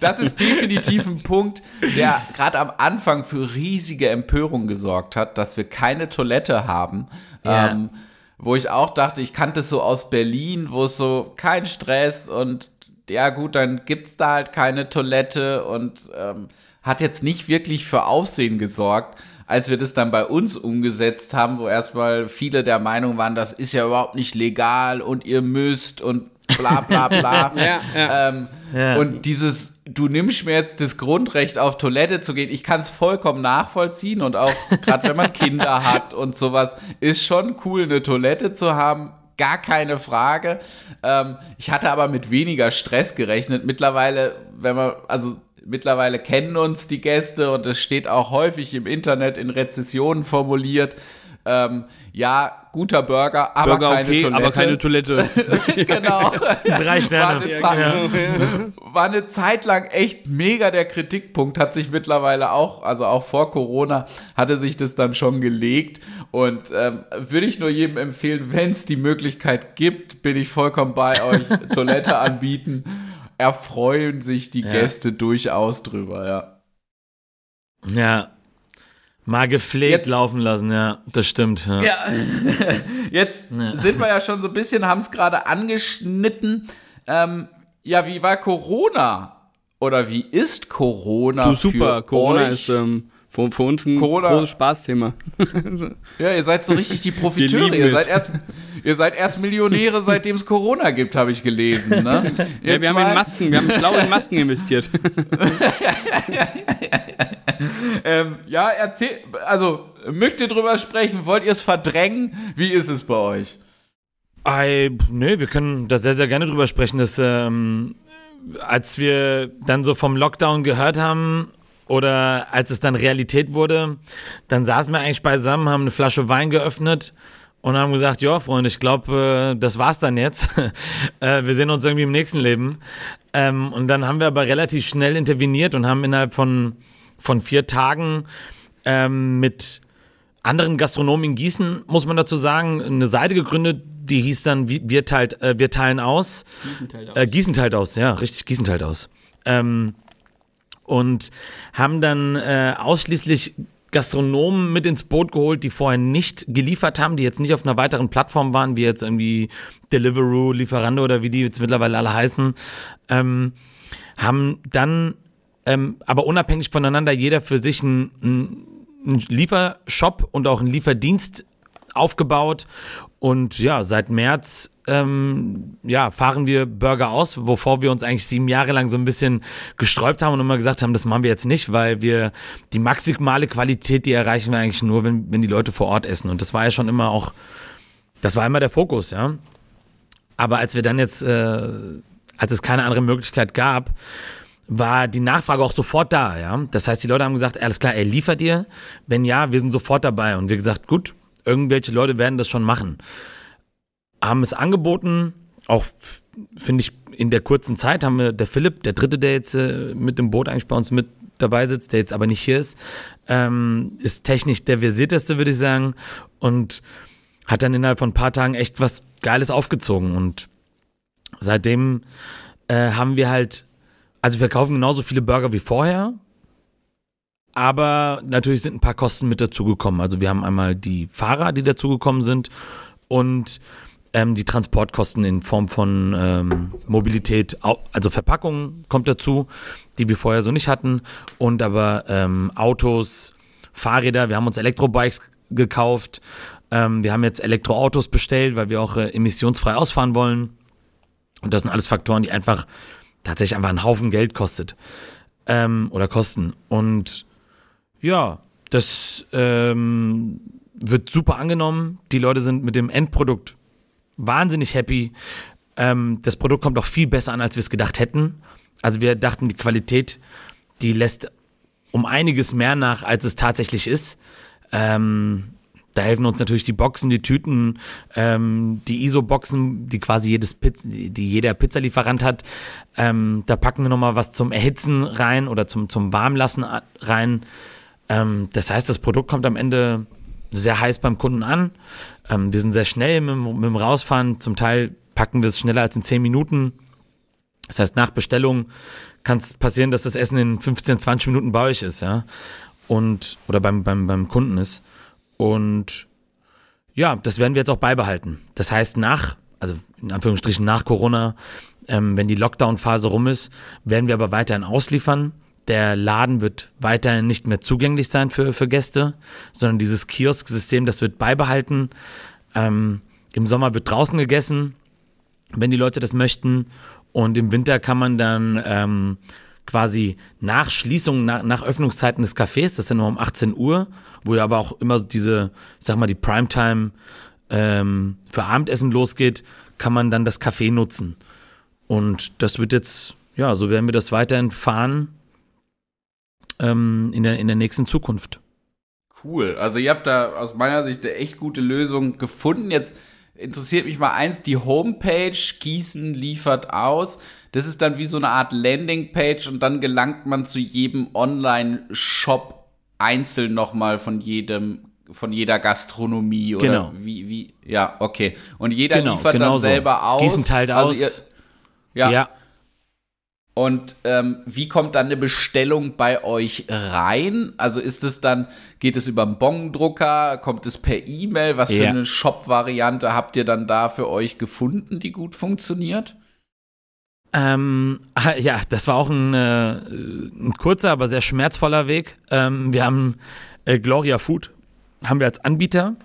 S1: das ist definitiv ein Punkt, der gerade am Anfang für riesige Empörung gesorgt hat, dass wir keine Toilette haben. Ja. Ähm, wo ich auch dachte, ich kannte es so aus Berlin, wo es so kein Stress und ja gut, dann gibt es da halt keine Toilette und ähm, hat jetzt nicht wirklich für Aufsehen gesorgt, als wir das dann bei uns umgesetzt haben, wo erstmal viele der Meinung waren, das ist ja überhaupt nicht legal und ihr müsst und bla bla [laughs] bla. ja, ja. Ähm, ja. Und dieses, du nimmst mir jetzt das Grundrecht auf Toilette zu gehen, ich kann es vollkommen nachvollziehen und auch [laughs] gerade wenn man Kinder hat und sowas, ist schon cool, eine Toilette zu haben, gar keine Frage. Ähm, ich hatte aber mit weniger Stress gerechnet. Mittlerweile, wenn man, also mittlerweile kennen uns die Gäste und es steht auch häufig im Internet in Rezessionen formuliert. Ähm, ja, guter Burger, aber Burger keine okay, Toilette.
S3: aber keine Toilette. [laughs] [laughs]
S1: genau.
S2: Drei Sterne.
S1: War eine, Zeit, war eine Zeit lang echt mega der Kritikpunkt, hat sich mittlerweile auch, also auch vor Corona, hatte sich das dann schon gelegt. Und ähm, würde ich nur jedem empfehlen, wenn es die Möglichkeit gibt, bin ich vollkommen bei euch, [laughs] Toilette anbieten erfreuen sich die ja. Gäste durchaus drüber, ja.
S2: Ja. Mal gepflegt jetzt, laufen lassen, ja, das stimmt. Ja,
S1: ja. [laughs] jetzt ja. sind wir ja schon so ein bisschen, haben es gerade angeschnitten. Ähm, ja, wie war Corona? Oder wie ist Corona?
S3: Du super, Corona euch? ist ähm, für, für, uns ein Corona. großes Spaßthema. [laughs]
S1: ja, ihr seid so richtig die Profiteure. Ihr seid, erst, ihr seid erst Millionäre, seitdem es Corona gibt, habe ich gelesen. Ne?
S3: ja, wir haben in Masken, wir haben schlau in Masken investiert. [laughs]
S1: ähm, ja, erzähl, also möchtet ihr drüber sprechen? Wollt ihr es verdrängen? Wie ist es bei euch?
S2: I, nee, wir können da sehr, sehr gerne drüber sprechen. Dass, ähm, als wir dann so vom Lockdown gehört haben oder als es dann Realität wurde, dann saßen wir eigentlich beisammen, haben eine Flasche Wein geöffnet und haben gesagt, ja, Freunde, ich glaube, äh, das war's dann jetzt. [laughs] äh, wir sehen uns irgendwie im nächsten Leben. Ähm, und dann haben wir aber relativ schnell interveniert und haben innerhalb von von vier Tagen ähm, mit anderen Gastronomen in Gießen, muss man dazu sagen, eine Seite gegründet, die hieß dann Wir, teilt, äh, wir teilen aus. Gießen teilt aus. Gießen teilt aus, ja, richtig, Gießen teilt aus. Ähm, und haben dann äh, ausschließlich Gastronomen mit ins Boot geholt, die vorher nicht geliefert haben, die jetzt nicht auf einer weiteren Plattform waren, wie jetzt irgendwie Deliveroo, Lieferando oder wie die jetzt mittlerweile alle heißen, ähm, haben dann ähm, aber unabhängig voneinander jeder für sich einen, einen Liefershop und auch einen Lieferdienst aufgebaut. Und ja, seit März ähm, ja, fahren wir Burger aus, wovor wir uns eigentlich sieben Jahre lang so ein bisschen gesträubt haben und immer gesagt haben, das machen wir jetzt nicht, weil wir die maximale Qualität, die erreichen wir eigentlich nur, wenn, wenn die Leute vor Ort essen. Und das war ja schon immer auch, das war immer der Fokus, ja. Aber als wir dann jetzt, äh, als es keine andere Möglichkeit gab, war die Nachfrage auch sofort da, ja. Das heißt, die Leute haben gesagt, alles klar, er liefert dir. Wenn ja, wir sind sofort dabei. Und wir gesagt, gut, irgendwelche Leute werden das schon machen. Haben es angeboten, auch finde ich in der kurzen Zeit haben wir der Philipp, der dritte, der jetzt äh, mit dem Boot eigentlich bei uns mit dabei sitzt, der jetzt aber nicht hier ist, ähm, ist technisch der versierteste, würde ich sagen, und hat dann innerhalb von ein paar Tagen echt was Geiles aufgezogen. Und seitdem äh, haben wir halt also wir kaufen genauso viele Burger wie vorher, aber natürlich sind ein paar Kosten mit dazugekommen. Also wir haben einmal die Fahrer, die dazugekommen sind und ähm, die Transportkosten in Form von ähm, Mobilität, also Verpackung kommt dazu, die wir vorher so nicht hatten und aber ähm, Autos, Fahrräder, wir haben uns Elektrobikes gekauft, ähm, wir haben jetzt Elektroautos bestellt, weil wir auch äh, emissionsfrei ausfahren wollen. Und das sind alles Faktoren, die einfach tatsächlich einfach einen Haufen Geld kostet. Ähm, oder kosten. Und ja, das ähm, wird super angenommen. Die Leute sind mit dem Endprodukt wahnsinnig happy. Ähm, das Produkt kommt auch viel besser an, als wir es gedacht hätten. Also wir dachten, die Qualität, die lässt um einiges mehr nach, als es tatsächlich ist. Ähm, da helfen uns natürlich die Boxen, die Tüten, ähm, die ISO-Boxen, die quasi jedes Pizza, die jeder Pizzalieferant hat. Ähm, da packen wir nochmal was zum Erhitzen rein oder zum, zum Warmlassen rein. Ähm, das heißt, das Produkt kommt am Ende sehr heiß beim Kunden an. Ähm, wir sind sehr schnell mit, mit dem Rausfahren. Zum Teil packen wir es schneller als in 10 Minuten. Das heißt, nach Bestellung kann es passieren, dass das Essen in 15, 20 Minuten bei euch ist, ja. Und, oder beim, beim, beim Kunden ist. Und ja, das werden wir jetzt auch beibehalten. Das heißt, nach, also in Anführungsstrichen nach Corona, ähm, wenn die Lockdown-Phase rum ist, werden wir aber weiterhin ausliefern. Der Laden wird weiterhin nicht mehr zugänglich sein für, für Gäste, sondern dieses Kiosk-System, das wird beibehalten. Ähm, Im Sommer wird draußen gegessen, wenn die Leute das möchten. Und im Winter kann man dann ähm, quasi nach Schließung, nach, nach Öffnungszeiten des Cafés, das ist ja nur um 18 Uhr, wo ja aber auch immer diese, ich sag mal, die Primetime ähm, für Abendessen losgeht, kann man dann das Café nutzen. Und das wird jetzt, ja, so werden wir das weiterhin fahren ähm, in, der, in der nächsten Zukunft.
S1: Cool. Also ihr habt da aus meiner Sicht eine echt gute Lösung gefunden. Jetzt interessiert mich mal eins, die Homepage Gießen liefert aus. Das ist dann wie so eine Art Landingpage und dann gelangt man zu jedem Online-Shop einzeln nochmal von jedem von jeder Gastronomie oder genau. wie wie ja okay und jeder genau, liefert genau dann so. selber aus
S2: Gießen teilt also aus
S1: ihr, ja. ja Und ähm, wie kommt dann eine Bestellung bei euch rein? Also ist es dann, geht es über einen Bongdrucker, kommt es per E-Mail? Was für
S2: Ja.
S1: eine Shop-Variante habt ihr dann da für euch gefunden, die gut funktioniert?
S2: Ähm, ah, ja, das war auch ein, äh, ein kurzer, aber sehr schmerzvoller Weg. Ähm, wir haben äh, Gloria Food, haben wir als Anbieter.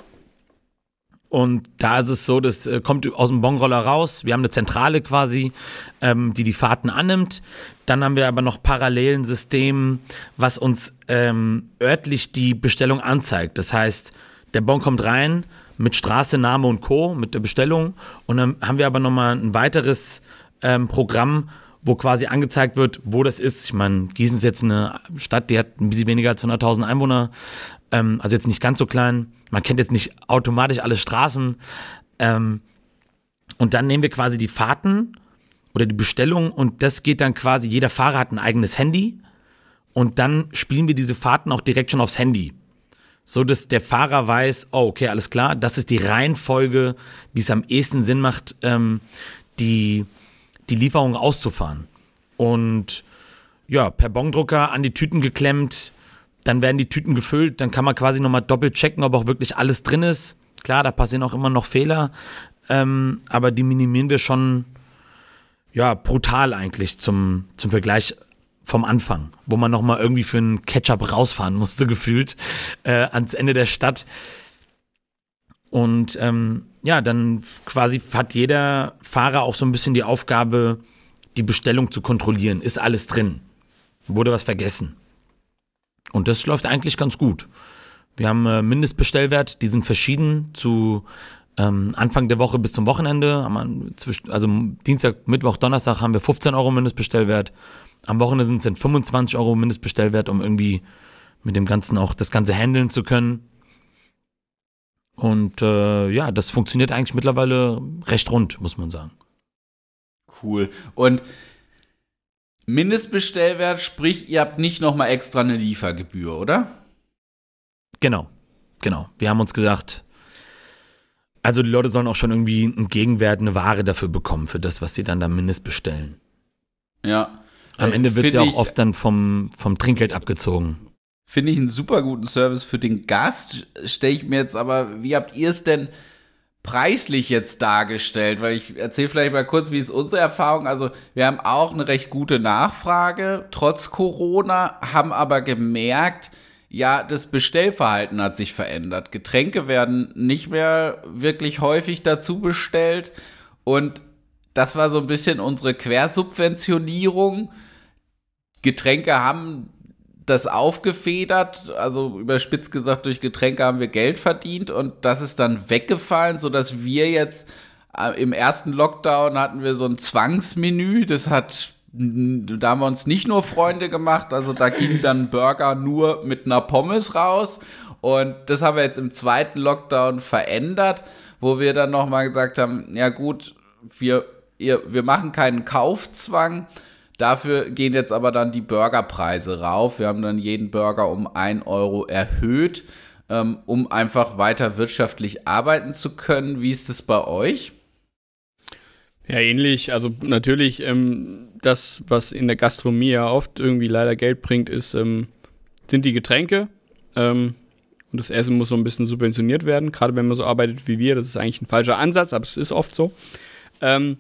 S2: Und da ist es so, das äh, kommt aus dem Bonroller raus. Wir haben eine Zentrale quasi, ähm, die die Fahrten annimmt. Dann haben wir aber noch parallel ein System, was uns ähm, örtlich die Bestellung anzeigt. Das heißt, der Bon kommt rein mit Straße, Name und Co. mit der Bestellung. Und dann haben wir aber nochmal ein weiteres ähm, Programm, wo quasi angezeigt wird, wo das ist. Ich meine, Gießen ist jetzt eine Stadt, die hat ein bisschen weniger als 100.000 Einwohner, ähm, also jetzt nicht ganz so klein. Man kennt jetzt nicht automatisch alle Straßen. Ähm, und dann nehmen wir quasi die Fahrten oder die Bestellung und das geht dann quasi, jeder Fahrer hat ein eigenes Handy und dann spielen wir diese Fahrten auch direkt schon aufs Handy. So dass der Fahrer weiß, oh, okay, alles klar, das ist die Reihenfolge, wie es am ehesten Sinn macht, ähm, die, die Lieferung auszufahren. Und ja, per Bongdrucker an die Tüten geklemmt, dann werden die Tüten gefüllt, dann kann man quasi nochmal doppelt checken, ob auch wirklich alles drin ist. Klar, da passieren auch immer noch Fehler, ähm, aber die minimieren wir schon, ja, brutal eigentlich zum, zum Vergleich vom Anfang, wo man nochmal irgendwie für einen Ketchup rausfahren [laughs] musste, gefühlt, äh, ans Ende der Stadt. Und ähm, ja, dann quasi hat jeder Fahrer auch so ein bisschen die Aufgabe, die Bestellung zu kontrollieren. Ist alles drin? Wurde was vergessen? Und das läuft eigentlich ganz gut. Wir haben äh, Mindestbestellwert, die sind verschieden zu ähm, Anfang der Woche bis zum Wochenende. Also Dienstag, Mittwoch, Donnerstag haben wir 15 Euro Mindestbestellwert. Am Wochenende sind es dann 25 Euro Mindestbestellwert, um irgendwie mit dem Ganzen auch das Ganze handeln zu können. Und äh, ja, das funktioniert eigentlich mittlerweile recht rund, muss man sagen.
S1: Cool. Und Mindestbestellwert, sprich, ihr habt nicht nochmal extra eine Liefergebühr, oder?
S2: Genau, genau. Wir haben uns gesagt, also die Leute sollen auch schon irgendwie einen Gegenwert, eine Ware dafür bekommen, für das, was sie dann da mindest bestellen.
S1: Ja.
S2: Am Ende wird
S1: find
S2: ja auch oft dann vom, vom Trinkgeld abgezogen.
S1: Finde ich einen super guten Service für den Gast. Stelle ich mir jetzt aber, wie habt ihr es denn preislich jetzt dargestellt? Weil ich erzähle vielleicht mal kurz, wie ist unsere Erfahrung. Also wir haben auch eine recht gute Nachfrage, trotz Corona, haben aber gemerkt, ja, das Bestellverhalten hat sich verändert. Getränke werden nicht mehr wirklich häufig dazu bestellt und das war so ein bisschen unsere Quersubventionierung. Getränke haben das aufgefedert, also überspitzt gesagt, durch Getränke haben wir Geld verdient und das ist dann weggefallen, sodass wir jetzt äh, im ersten Lockdown hatten wir so ein Zwangsmenü, das hat da haben wir uns nicht nur Freunde gemacht, also da ging dann Burger nur mit einer Pommes raus und das haben wir jetzt im zweiten Lockdown verändert, wo wir dann nochmal gesagt haben, ja gut, wir, ihr, wir machen keinen Kaufzwang, Dafür gehen jetzt aber dann die Burgerpreise rauf. Wir haben dann jeden Burger um 1 Euro erhöht, ähm, um einfach weiter wirtschaftlich arbeiten zu können. Wie ist das bei euch?
S3: Ja, ähnlich. Also natürlich, ähm, das, was in der Gastronomie ja oft irgendwie leider Geld bringt, ist, ähm, sind die Getränke. Ähm, und das Essen muss so ein bisschen subventioniert werden, gerade wenn man so arbeitet wie wir. Das ist eigentlich ein falscher Ansatz, aber es ist oft so. Ähm,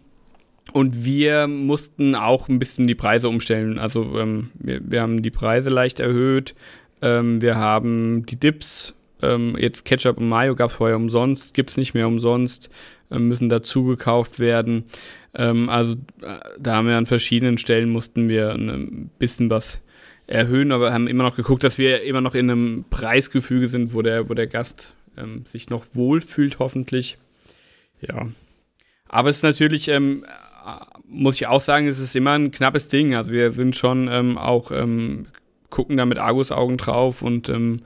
S3: und wir mussten auch ein bisschen die Preise umstellen. Also ähm, wir, wir haben die Preise leicht erhöht. Ähm, wir haben die Dips, ähm, jetzt Ketchup und Mayo gab es vorher umsonst, gibt es nicht mehr umsonst, äh, müssen dazu gekauft werden. Ähm, also äh, da haben wir an verschiedenen Stellen mussten wir ein bisschen was erhöhen, aber haben immer noch geguckt, dass wir immer noch in einem Preisgefüge sind, wo der, wo der Gast ähm, sich noch wohlfühlt, hoffentlich. Ja. Aber es ist natürlich, ähm, muss ich auch sagen, es ist immer ein knappes Ding. Also wir sind schon ähm, auch, ähm, gucken da mit Argusaugen drauf und ähm,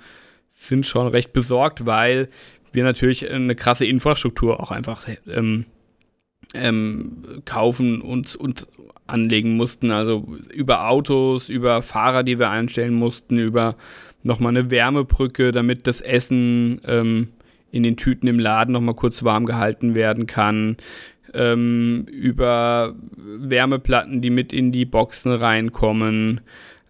S3: sind schon recht besorgt, weil wir natürlich eine krasse Infrastruktur auch einfach ähm, ähm, kaufen und, und anlegen mussten. Also über Autos, über Fahrer, die wir einstellen mussten, über nochmal eine Wärmebrücke, damit das Essen ähm, in den Tüten im Laden nochmal kurz warm gehalten werden kann. Ähm, über Wärmeplatten, die mit in die Boxen reinkommen.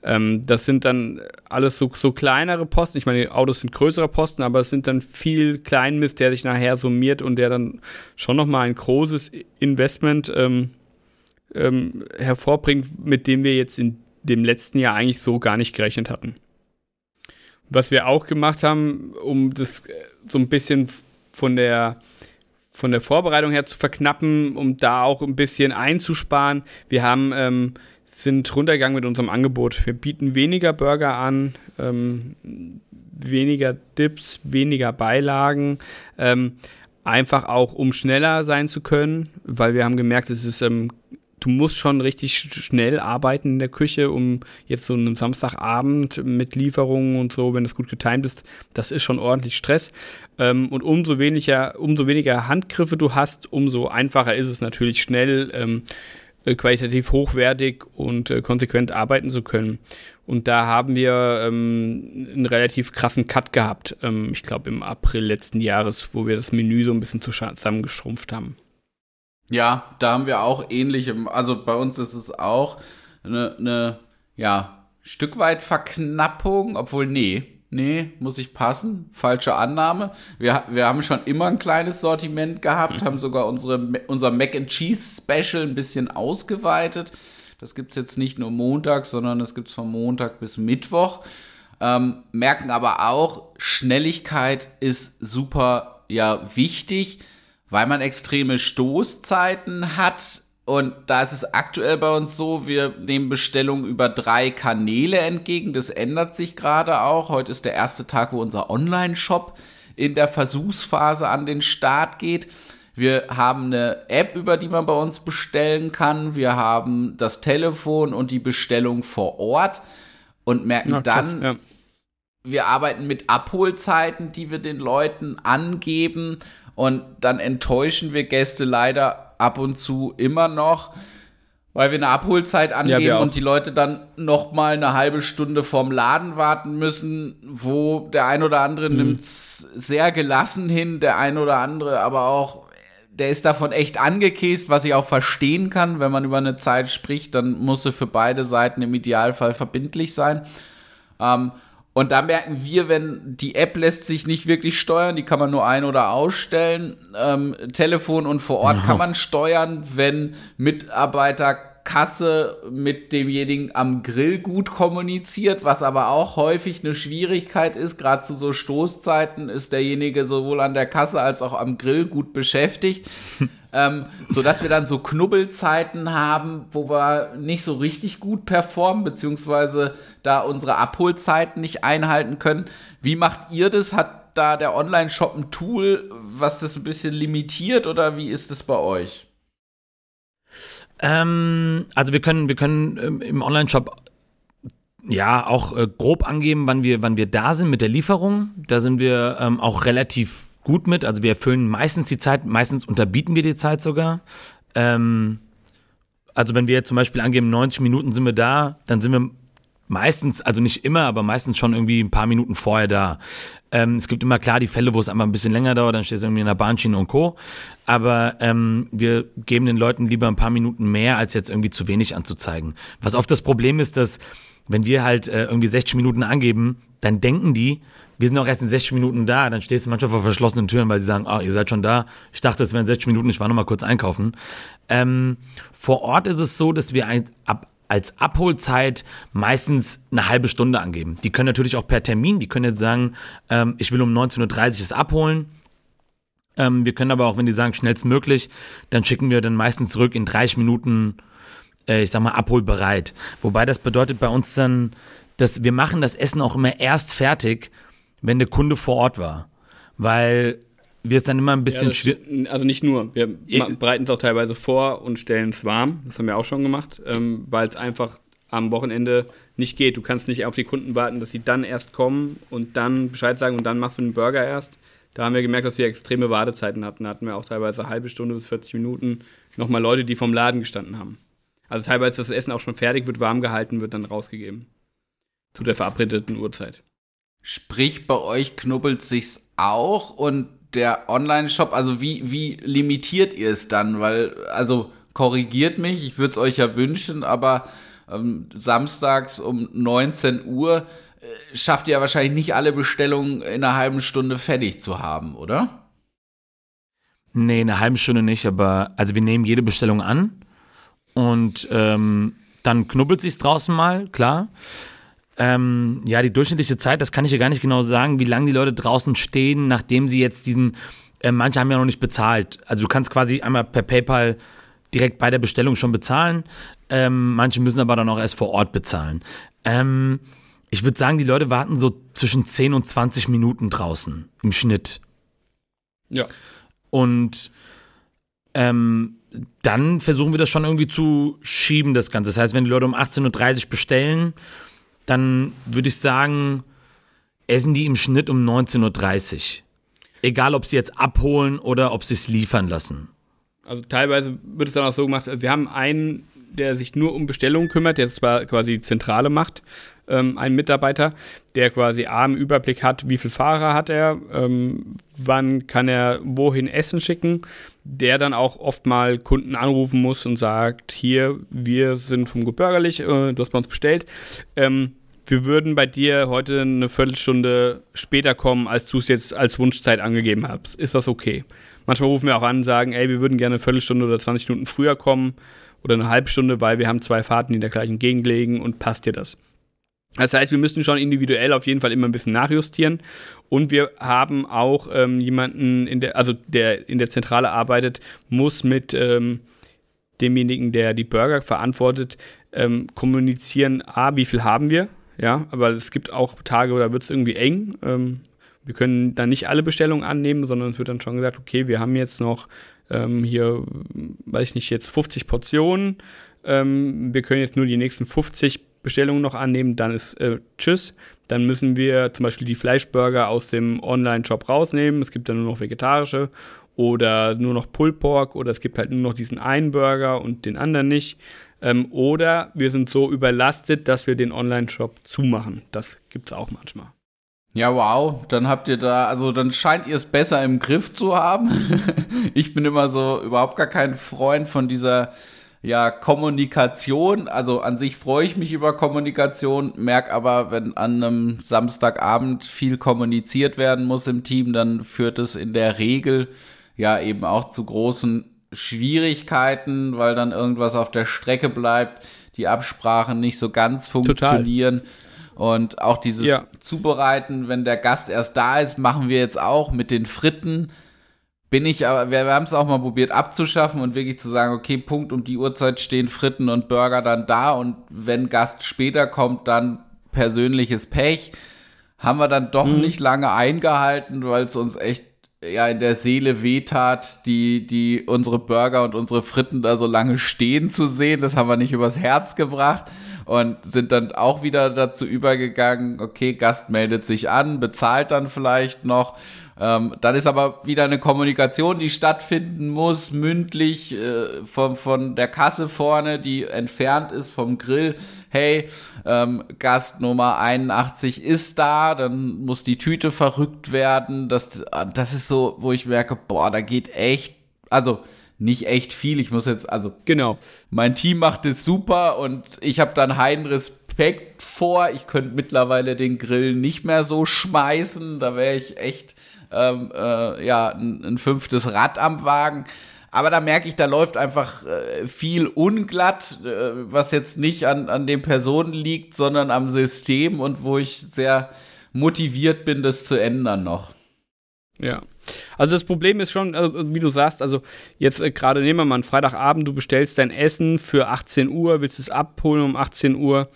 S3: Ähm, das sind dann alles so, so kleinere Posten. Ich meine, die Autos sind größere Posten, aber es sind dann viel Kleinmist, der sich nachher summiert und der dann schon nochmal ein großes Investment ähm, ähm, hervorbringt, mit dem wir jetzt in dem letzten Jahr eigentlich so gar nicht gerechnet hatten. Was wir auch gemacht haben, um das äh, so ein bisschen von der von der Vorbereitung her zu verknappen, um da auch ein bisschen einzusparen. Wir haben ähm, sind runtergegangen mit unserem Angebot. Wir bieten weniger Burger an, ähm, weniger Dips, weniger Beilagen. Ähm, einfach auch, um schneller sein zu können, weil wir haben gemerkt, es ist ähm, du musst schon richtig schnell arbeiten in der Küche, um jetzt so einen Samstagabend mit Lieferungen und so, wenn es gut getimt ist, das ist schon ordentlich Stress. Ähm, und umso weniger, umso weniger Handgriffe du hast, umso einfacher ist es natürlich schnell ähm, äh, qualitativ hochwertig und äh, konsequent arbeiten zu können. Und da haben wir ähm, einen relativ krassen Cut gehabt, ähm, ich glaube im April letzten Jahres, wo wir das Menü so ein bisschen zusammengeschrumpft haben.
S1: Ja, da haben wir auch ähnliche, also bei uns ist es auch eine, eine ja, Stück weit Verknappung, obwohl nee, nee, muss ich passen, falsche Annahme. Wir, wir haben schon immer ein kleines Sortiment gehabt, haben sogar unsere, unser Mac and Cheese Special ein bisschen ausgeweitet. Das gibt's jetzt nicht nur Montag, sondern das gibt's von Montag bis Mittwoch. Ähm, merken aber auch, Schnelligkeit ist super ja wichtig weil man extreme Stoßzeiten hat. Und da ist es aktuell bei uns so, wir nehmen Bestellungen über drei Kanäle entgegen. Das ändert sich gerade auch. Heute ist der erste Tag, wo unser Online-Shop in der Versuchsphase an den Start geht. Wir haben eine App, über die man bei uns bestellen kann. Wir haben das Telefon und die Bestellung vor Ort und merken Ach, krass, dann, ja. wir arbeiten mit Abholzeiten, die wir den Leuten angeben und dann enttäuschen wir Gäste leider ab und zu immer noch, weil wir eine Abholzeit angeben ja, und die Leute dann noch mal eine halbe Stunde vorm Laden warten müssen, wo der ein oder andere mhm. nimmt sehr gelassen hin, der ein oder andere aber auch der ist davon echt angekäst, was ich auch verstehen kann. Wenn man über eine Zeit spricht, dann muss sie für beide Seiten im Idealfall verbindlich sein. Ähm, und da merken wir, wenn die App lässt sich nicht wirklich steuern, die kann man nur ein- oder ausstellen. Ähm, Telefon und vor Ort kann man steuern, wenn Mitarbeiter Kasse mit demjenigen am Grill gut kommuniziert, was aber auch häufig eine Schwierigkeit ist. Gerade zu so Stoßzeiten ist derjenige sowohl an der Kasse als auch am Grill gut beschäftigt [laughs] ähm, sodass wir dann so Knubbelzeiten haben, wo wir nicht so richtig gut performen, beziehungsweise da unsere Abholzeiten nicht einhalten können. Wie macht ihr das? Hat da der Online-Shop ein Tool, was das ein bisschen limitiert oder wie ist es bei euch?
S2: Ähm, also wir können, wir können ähm, im Online-Shop ja auch äh, grob angeben, wann wir, wann wir da sind mit der Lieferung. Da sind wir ähm, auch relativ gut mit. Also wir erfüllen meistens die Zeit, meistens unterbieten wir die Zeit sogar. Ähm, also wenn wir zum Beispiel angeben, 90 Minuten sind wir da, dann sind wir meistens, also nicht immer, aber meistens schon irgendwie ein paar Minuten vorher da. Ähm, es gibt immer klar die Fälle, wo es einfach ein bisschen länger dauert, dann steht es irgendwie in der Bahnschiene und Co. Aber ähm, wir geben den Leuten lieber ein paar Minuten mehr, als jetzt irgendwie zu wenig anzuzeigen. Was oft das Problem ist, dass wenn wir halt äh, irgendwie 60 Minuten angeben, dann denken die, wir sind auch erst in 60 Minuten da, dann stehst du manchmal vor verschlossenen Türen, weil sie sagen, ah, ihr seid schon da. Ich dachte, es wären 60 Minuten, ich war noch mal kurz einkaufen. Ähm, vor Ort ist es so, dass wir ein, ab, als Abholzeit meistens eine halbe Stunde angeben. Die können natürlich auch per Termin, die können jetzt sagen, ähm, ich will um 19.30 Uhr es abholen. Ähm, wir können aber auch, wenn die sagen, schnellstmöglich, dann schicken wir dann meistens zurück in 30 Minuten, äh, ich sag mal, abholbereit. Wobei das bedeutet bei uns dann, dass wir machen das Essen auch immer erst fertig, wenn der Kunde vor Ort war. Weil wir es dann immer ein bisschen ja,
S3: schwierig. Also nicht nur, wir bereiten es auch teilweise vor und stellen es warm. Das haben wir auch schon gemacht, ähm, weil es einfach am Wochenende nicht geht. Du kannst nicht auf die Kunden warten, dass sie dann erst kommen und dann Bescheid sagen und dann machst du den Burger erst. Da haben wir gemerkt, dass wir extreme Wartezeiten hatten. Da hatten wir auch teilweise eine halbe Stunde bis 40 Minuten nochmal Leute, die vom Laden gestanden haben. Also teilweise das Essen auch schon fertig, wird warm gehalten, wird dann rausgegeben. Zu der verabredeten Uhrzeit.
S1: Sprich, bei euch knubbelt sich's auch und der Online-Shop, also wie, wie limitiert ihr es dann? Weil, also korrigiert mich, ich würde es euch ja wünschen, aber ähm, samstags um 19 Uhr äh, schafft ihr ja wahrscheinlich nicht alle Bestellungen in einer halben Stunde fertig zu haben, oder?
S2: Nee, in einer halben Stunde nicht, aber also wir nehmen jede Bestellung an und ähm, dann knubbelt sich's draußen mal, klar. Ähm, ja, die durchschnittliche Zeit, das kann ich ja gar nicht genau sagen, wie lange die Leute draußen stehen, nachdem sie jetzt diesen, äh, manche haben ja noch nicht bezahlt. Also du kannst quasi einmal per PayPal direkt bei der Bestellung schon bezahlen. Ähm, manche müssen aber dann auch erst vor Ort bezahlen. Ähm, ich würde sagen, die Leute warten so zwischen 10 und 20 Minuten draußen im Schnitt.
S3: Ja.
S2: Und ähm, dann versuchen wir das schon irgendwie zu schieben, das Ganze. Das heißt, wenn die Leute um 18.30 Uhr bestellen, dann würde ich sagen, essen die im Schnitt um 19.30 Uhr. Egal, ob sie jetzt abholen oder ob sie es liefern lassen.
S3: Also teilweise wird es dann auch so gemacht, wir haben einen, der sich nur um Bestellungen kümmert, der zwar quasi die Zentrale macht, ähm, einen Mitarbeiter, der quasi A im Überblick hat, wie viele Fahrer hat er, ähm, wann kann er wohin Essen schicken, der dann auch oft mal Kunden anrufen muss und sagt, hier, wir sind vom Gut Bürgerlich, äh, du hast bei uns bestellt, ähm, wir würden bei dir heute eine Viertelstunde später kommen, als du es jetzt als Wunschzeit angegeben hast. Ist das okay? Manchmal rufen wir auch an und sagen, ey, wir würden gerne eine Viertelstunde oder 20 Minuten früher kommen oder eine halbe Stunde, weil wir haben zwei Fahrten, die in der gleichen Gegend liegen und passt dir das? Das heißt, wir müssen schon individuell auf jeden Fall immer ein bisschen nachjustieren. Und wir haben auch ähm, jemanden, in der, also der in der Zentrale arbeitet, muss mit ähm, demjenigen, der die Burger verantwortet, ähm, kommunizieren, a, wie viel haben wir, ja, aber es gibt auch Tage, da wird es irgendwie eng. Ähm, wir können dann nicht alle Bestellungen annehmen, sondern es wird dann schon gesagt, okay, wir haben jetzt noch ähm, hier, weiß ich nicht, jetzt 50 Portionen. Ähm, wir können jetzt nur die nächsten 50 Bestellungen noch annehmen, dann ist äh, Tschüss. Dann müssen wir zum Beispiel die Fleischburger aus dem Online-Shop rausnehmen. Es gibt dann nur noch vegetarische oder nur noch Pulled Pork oder es gibt halt nur noch diesen einen Burger und den anderen nicht. Ähm, oder wir sind so überlastet, dass wir den Online-Shop zumachen. Das gibt es auch manchmal.
S1: Ja, wow, dann habt ihr da, also dann scheint ihr es besser im Griff zu haben. [laughs] ich bin immer so überhaupt gar kein Freund von dieser ja, Kommunikation. Also an sich freue ich mich über Kommunikation, merke aber, wenn an einem Samstagabend viel kommuniziert werden muss im Team, dann führt es in der Regel ja eben auch zu großen Schwierigkeiten, weil dann irgendwas auf der Strecke bleibt, die Absprachen nicht so ganz funktionieren. Total. Und auch dieses ja. Zubereiten, wenn der Gast erst da ist, machen wir jetzt auch mit den Fritten. Bin ich aber, wir, wir haben es auch mal probiert abzuschaffen und wirklich zu sagen, okay, Punkt um die Uhrzeit stehen Fritten und Burger dann da und wenn Gast später kommt, dann persönliches Pech. Haben wir dann doch mhm. nicht lange eingehalten, weil es uns echt ja in der Seele wehtat, die, die unsere Burger und unsere Fritten da so lange stehen zu sehen. Das haben wir nicht übers Herz gebracht und sind dann auch wieder dazu übergegangen, okay, Gast meldet sich an, bezahlt dann vielleicht noch. Ähm, dann ist aber wieder eine Kommunikation, die stattfinden muss, mündlich äh, von, von der Kasse vorne, die entfernt ist vom Grill. Hey, ähm, Gast Nummer 81 ist da, dann muss die Tüte verrückt werden. Das, das ist so, wo ich merke, boah, da geht echt, also nicht echt viel. Ich muss jetzt, also
S3: genau.
S1: Mein Team macht es super und ich habe dann heiden Respekt vor. Ich könnte mittlerweile den Grill nicht mehr so schmeißen. Da wäre ich echt ähm, äh, ja ein, ein, fünftes Rad am Wagen. Aber da merke ich, da läuft einfach äh, viel unglatt, äh, was jetzt nicht an, an den Personen liegt, sondern am System und wo ich sehr motiviert bin, das zu ändern noch.
S3: Ja. Also das Problem ist schon, also wie du sagst, also jetzt äh, gerade nehmen wir mal einen Freitagabend, du bestellst dein Essen für 18 Uhr, willst es abholen um 18 Uhr,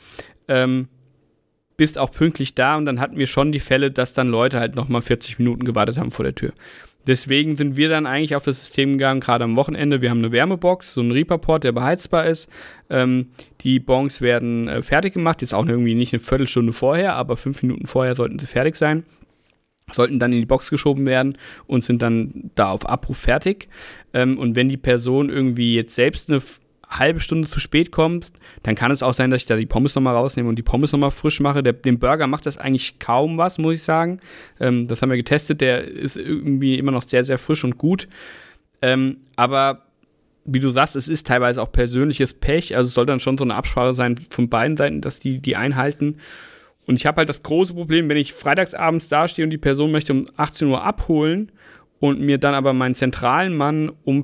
S3: ähm, bist auch pünktlich da und dann hatten wir schon die Fälle, dass dann Leute halt nochmal 40 Minuten gewartet haben vor der Tür. Deswegen sind wir dann eigentlich auf das System gegangen, gerade am Wochenende. Wir haben eine Wärmebox, so einen Reaperport, der beheizbar ist. Ähm, die Bons werden äh, fertig gemacht, jetzt auch irgendwie nicht eine Viertelstunde vorher, aber fünf Minuten vorher sollten sie fertig sein sollten dann in die Box geschoben werden und sind dann da auf Abruf fertig. Ähm, und wenn die Person irgendwie jetzt selbst eine halbe Stunde zu spät kommst, dann kann es auch sein, dass ich da die Pommes nochmal rausnehme und die Pommes nochmal frisch mache. Der, dem Burger macht das eigentlich kaum was, muss ich sagen. Ähm, das haben wir getestet, der ist irgendwie immer noch sehr, sehr frisch und gut. Ähm, aber wie du sagst, es ist teilweise auch persönliches Pech. Also es soll dann schon so eine Absprache sein von beiden Seiten, dass die die einhalten. Und ich habe halt das große Problem, wenn ich freitagsabends dastehe und die Person möchte um 18 Uhr abholen und mir dann aber meinen zentralen Mann um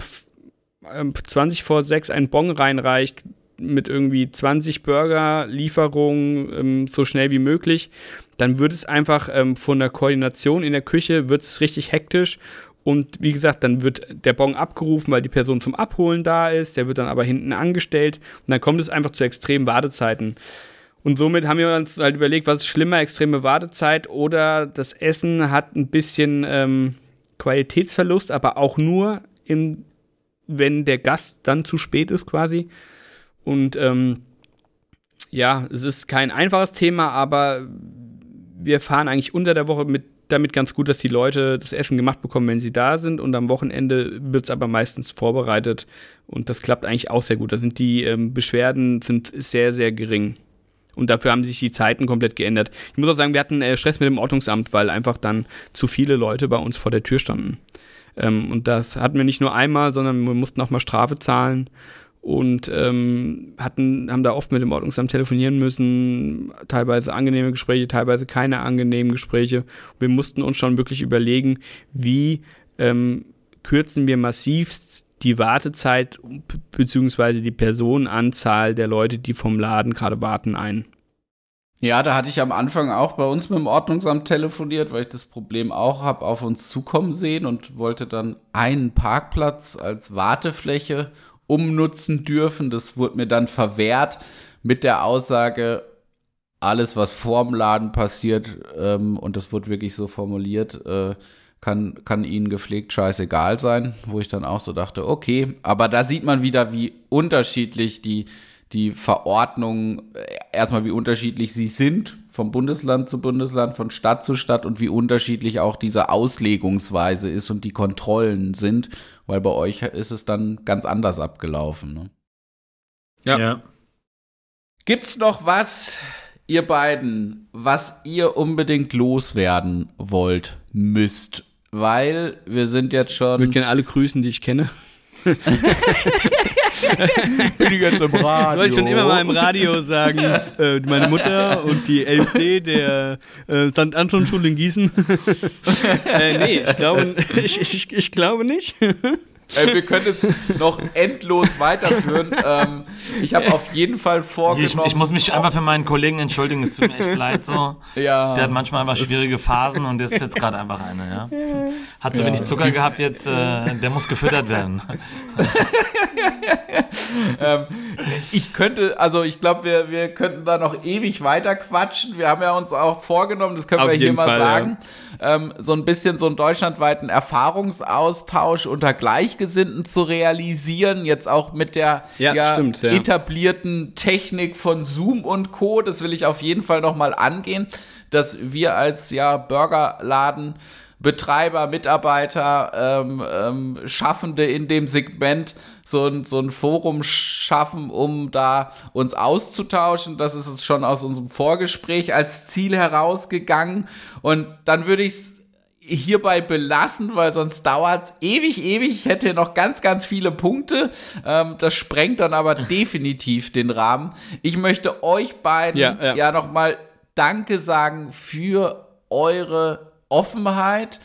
S3: 20 ähm, vor 6 einen Bon reinreicht mit irgendwie 20 Burger-Lieferungen ähm, so schnell wie möglich, dann wird es einfach ähm, von der Koordination in der Küche wird es richtig hektisch und wie gesagt, dann wird der Bon abgerufen, weil die Person zum Abholen da ist, der wird dann aber hinten angestellt und dann kommt es einfach zu extremen Wartezeiten. Und somit haben wir uns halt überlegt, was ist schlimmer, extreme Wartezeit oder das Essen hat ein bisschen ähm, Qualitätsverlust, aber auch nur, im, wenn der Gast dann zu spät ist quasi. Und ähm, ja, es ist kein einfaches Thema, aber wir fahren eigentlich unter der Woche mit, damit ganz gut, dass die Leute das Essen gemacht bekommen, wenn sie da sind. Und am Wochenende wird es aber meistens vorbereitet. Und das klappt eigentlich auch sehr gut. Da sind die ähm, Beschwerden sind sehr, sehr gering. Und dafür haben sich die Zeiten komplett geändert. Ich muss auch sagen, wir hatten äh, Stress mit dem Ordnungsamt, weil einfach dann zu viele Leute bei uns vor der Tür standen. Ähm, und das hatten wir nicht nur einmal, sondern wir mussten auch mal Strafe zahlen und ähm, hatten, haben da oft mit dem Ordnungsamt telefonieren müssen, teilweise angenehme Gespräche, teilweise keine angenehmen Gespräche. Wir mussten uns schon wirklich überlegen, wie ähm, kürzen wir massivst die Wartezeit bzw. die Personenanzahl der Leute, die vom Laden gerade warten, ein.
S1: Ja, da hatte ich am Anfang auch bei uns mit dem Ordnungsamt telefoniert, weil ich das Problem auch habe, auf uns zukommen sehen und wollte dann einen Parkplatz als Wartefläche umnutzen dürfen. Das wurde mir dann verwehrt mit der Aussage, alles, was vorm Laden passiert, ähm, und das wurde wirklich so formuliert, äh, kann, kann ihnen gepflegt scheißegal sein, wo ich dann auch so dachte, okay, aber da sieht man wieder, wie unterschiedlich die, die Verordnungen, äh, erstmal wie unterschiedlich sie sind, vom Bundesland zu Bundesland, von Stadt zu Stadt und wie unterschiedlich auch diese Auslegungsweise ist und die Kontrollen sind, weil bei euch ist es dann ganz anders abgelaufen. Ne?
S2: Ja. ja.
S1: Gibt's noch was, ihr beiden, was ihr unbedingt loswerden wollt, müsst weil wir sind jetzt schon.
S3: Ich würde gerne alle grüßen, die ich kenne. [laughs] [laughs]
S1: Bin ich jetzt im Radio.
S3: Soll ich schon immer mal im Radio sagen, [laughs] äh, meine Mutter und die LFD der äh, St. Anton Schule in Gießen. [laughs] äh, nee, ich glaube, ich, ich, ich glaube nicht.
S1: Äh, wir können es noch endlos weiterführen. Ähm, ich habe auf jeden Fall vorgenommen.
S2: Ich, ich, muss mich einfach für meinen Kollegen entschuldigen. Es tut mir echt leid so. [laughs] Ja. Der hat manchmal einfach schwierige Phasen und das ist jetzt gerade einfach eine. Ja. Hat zu ja. wenig Zucker gehabt jetzt. Äh, der muss gefüttert werden. [laughs]
S1: ähm, ich könnte, also ich glaube, wir, wir könnten da noch ewig weiter quatschen. Wir haben ja uns auch vorgenommen, das können auf wir hier mal Fall, sagen, ja. ähm, so ein bisschen so einen deutschlandweiten Erfahrungsaustausch unter Gleichgesinnten zu realisieren. Jetzt auch mit der ja, ja, stimmt, etablierten Technik von Zoom und Co. Das will ich auf jeden Fall noch mal angehen, dass wir als ja Burgerladen Betreiber, Mitarbeiter, ähm, ähm, Schaffende in dem Segment so ein, so ein Forum schaffen, um da uns auszutauschen. Das ist es schon aus unserem Vorgespräch als Ziel herausgegangen. Und dann würde ich es hierbei belassen, weil sonst dauert es ewig, ewig. Ich hätte noch ganz, ganz viele Punkte. Ähm, das sprengt dann aber [laughs] definitiv den Rahmen. Ich möchte euch beiden ja, ja. ja nochmal Danke sagen für eure Offenheit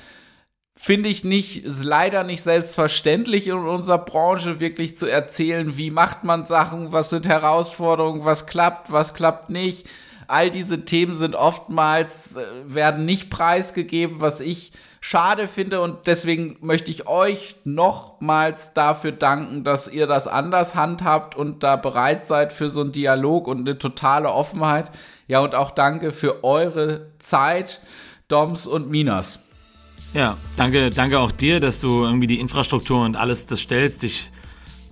S1: finde ich nicht, ist leider nicht selbstverständlich in unserer Branche wirklich zu erzählen, wie macht man Sachen, was sind Herausforderungen, was klappt, was klappt nicht. All diese Themen sind oftmals, äh, werden nicht preisgegeben, was ich schade finde und deswegen möchte ich euch nochmals dafür danken, dass ihr das anders handhabt und da bereit seid für so einen Dialog und eine totale Offenheit. Ja, und auch danke für eure Zeit Doms und Minas.
S2: Ja, danke, danke auch dir, dass du irgendwie die Infrastruktur und alles das stellst, dich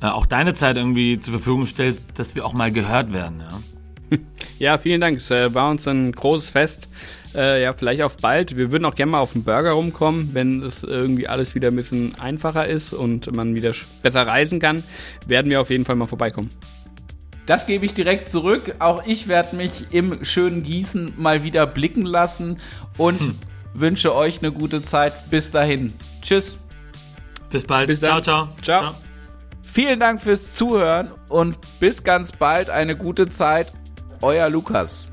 S2: äh, auch deine Zeit irgendwie zur Verfügung stellst, dass wir auch mal gehört werden, ja. [laughs]
S3: Ja, vielen Dank. Es äh, war uns ein großes Fest. Äh, ja, vielleicht auf bald. Wir würden auch gerne mal auf den Burger rumkommen, wenn es irgendwie alles wieder ein bisschen einfacher ist und man wieder besser reisen kann. Werden wir auf jeden Fall mal vorbeikommen.
S1: Das gebe ich direkt zurück. Auch ich werde mich im schönen Gießen mal wieder blicken lassen und hm. Wünsche euch eine gute Zeit. Bis dahin. Tschüss.
S2: Bis bald. Bis ciao, ciao, ciao. Ciao.
S1: Vielen Dank fürs Zuhören und bis ganz bald. Eine gute Zeit. Euer Lukas.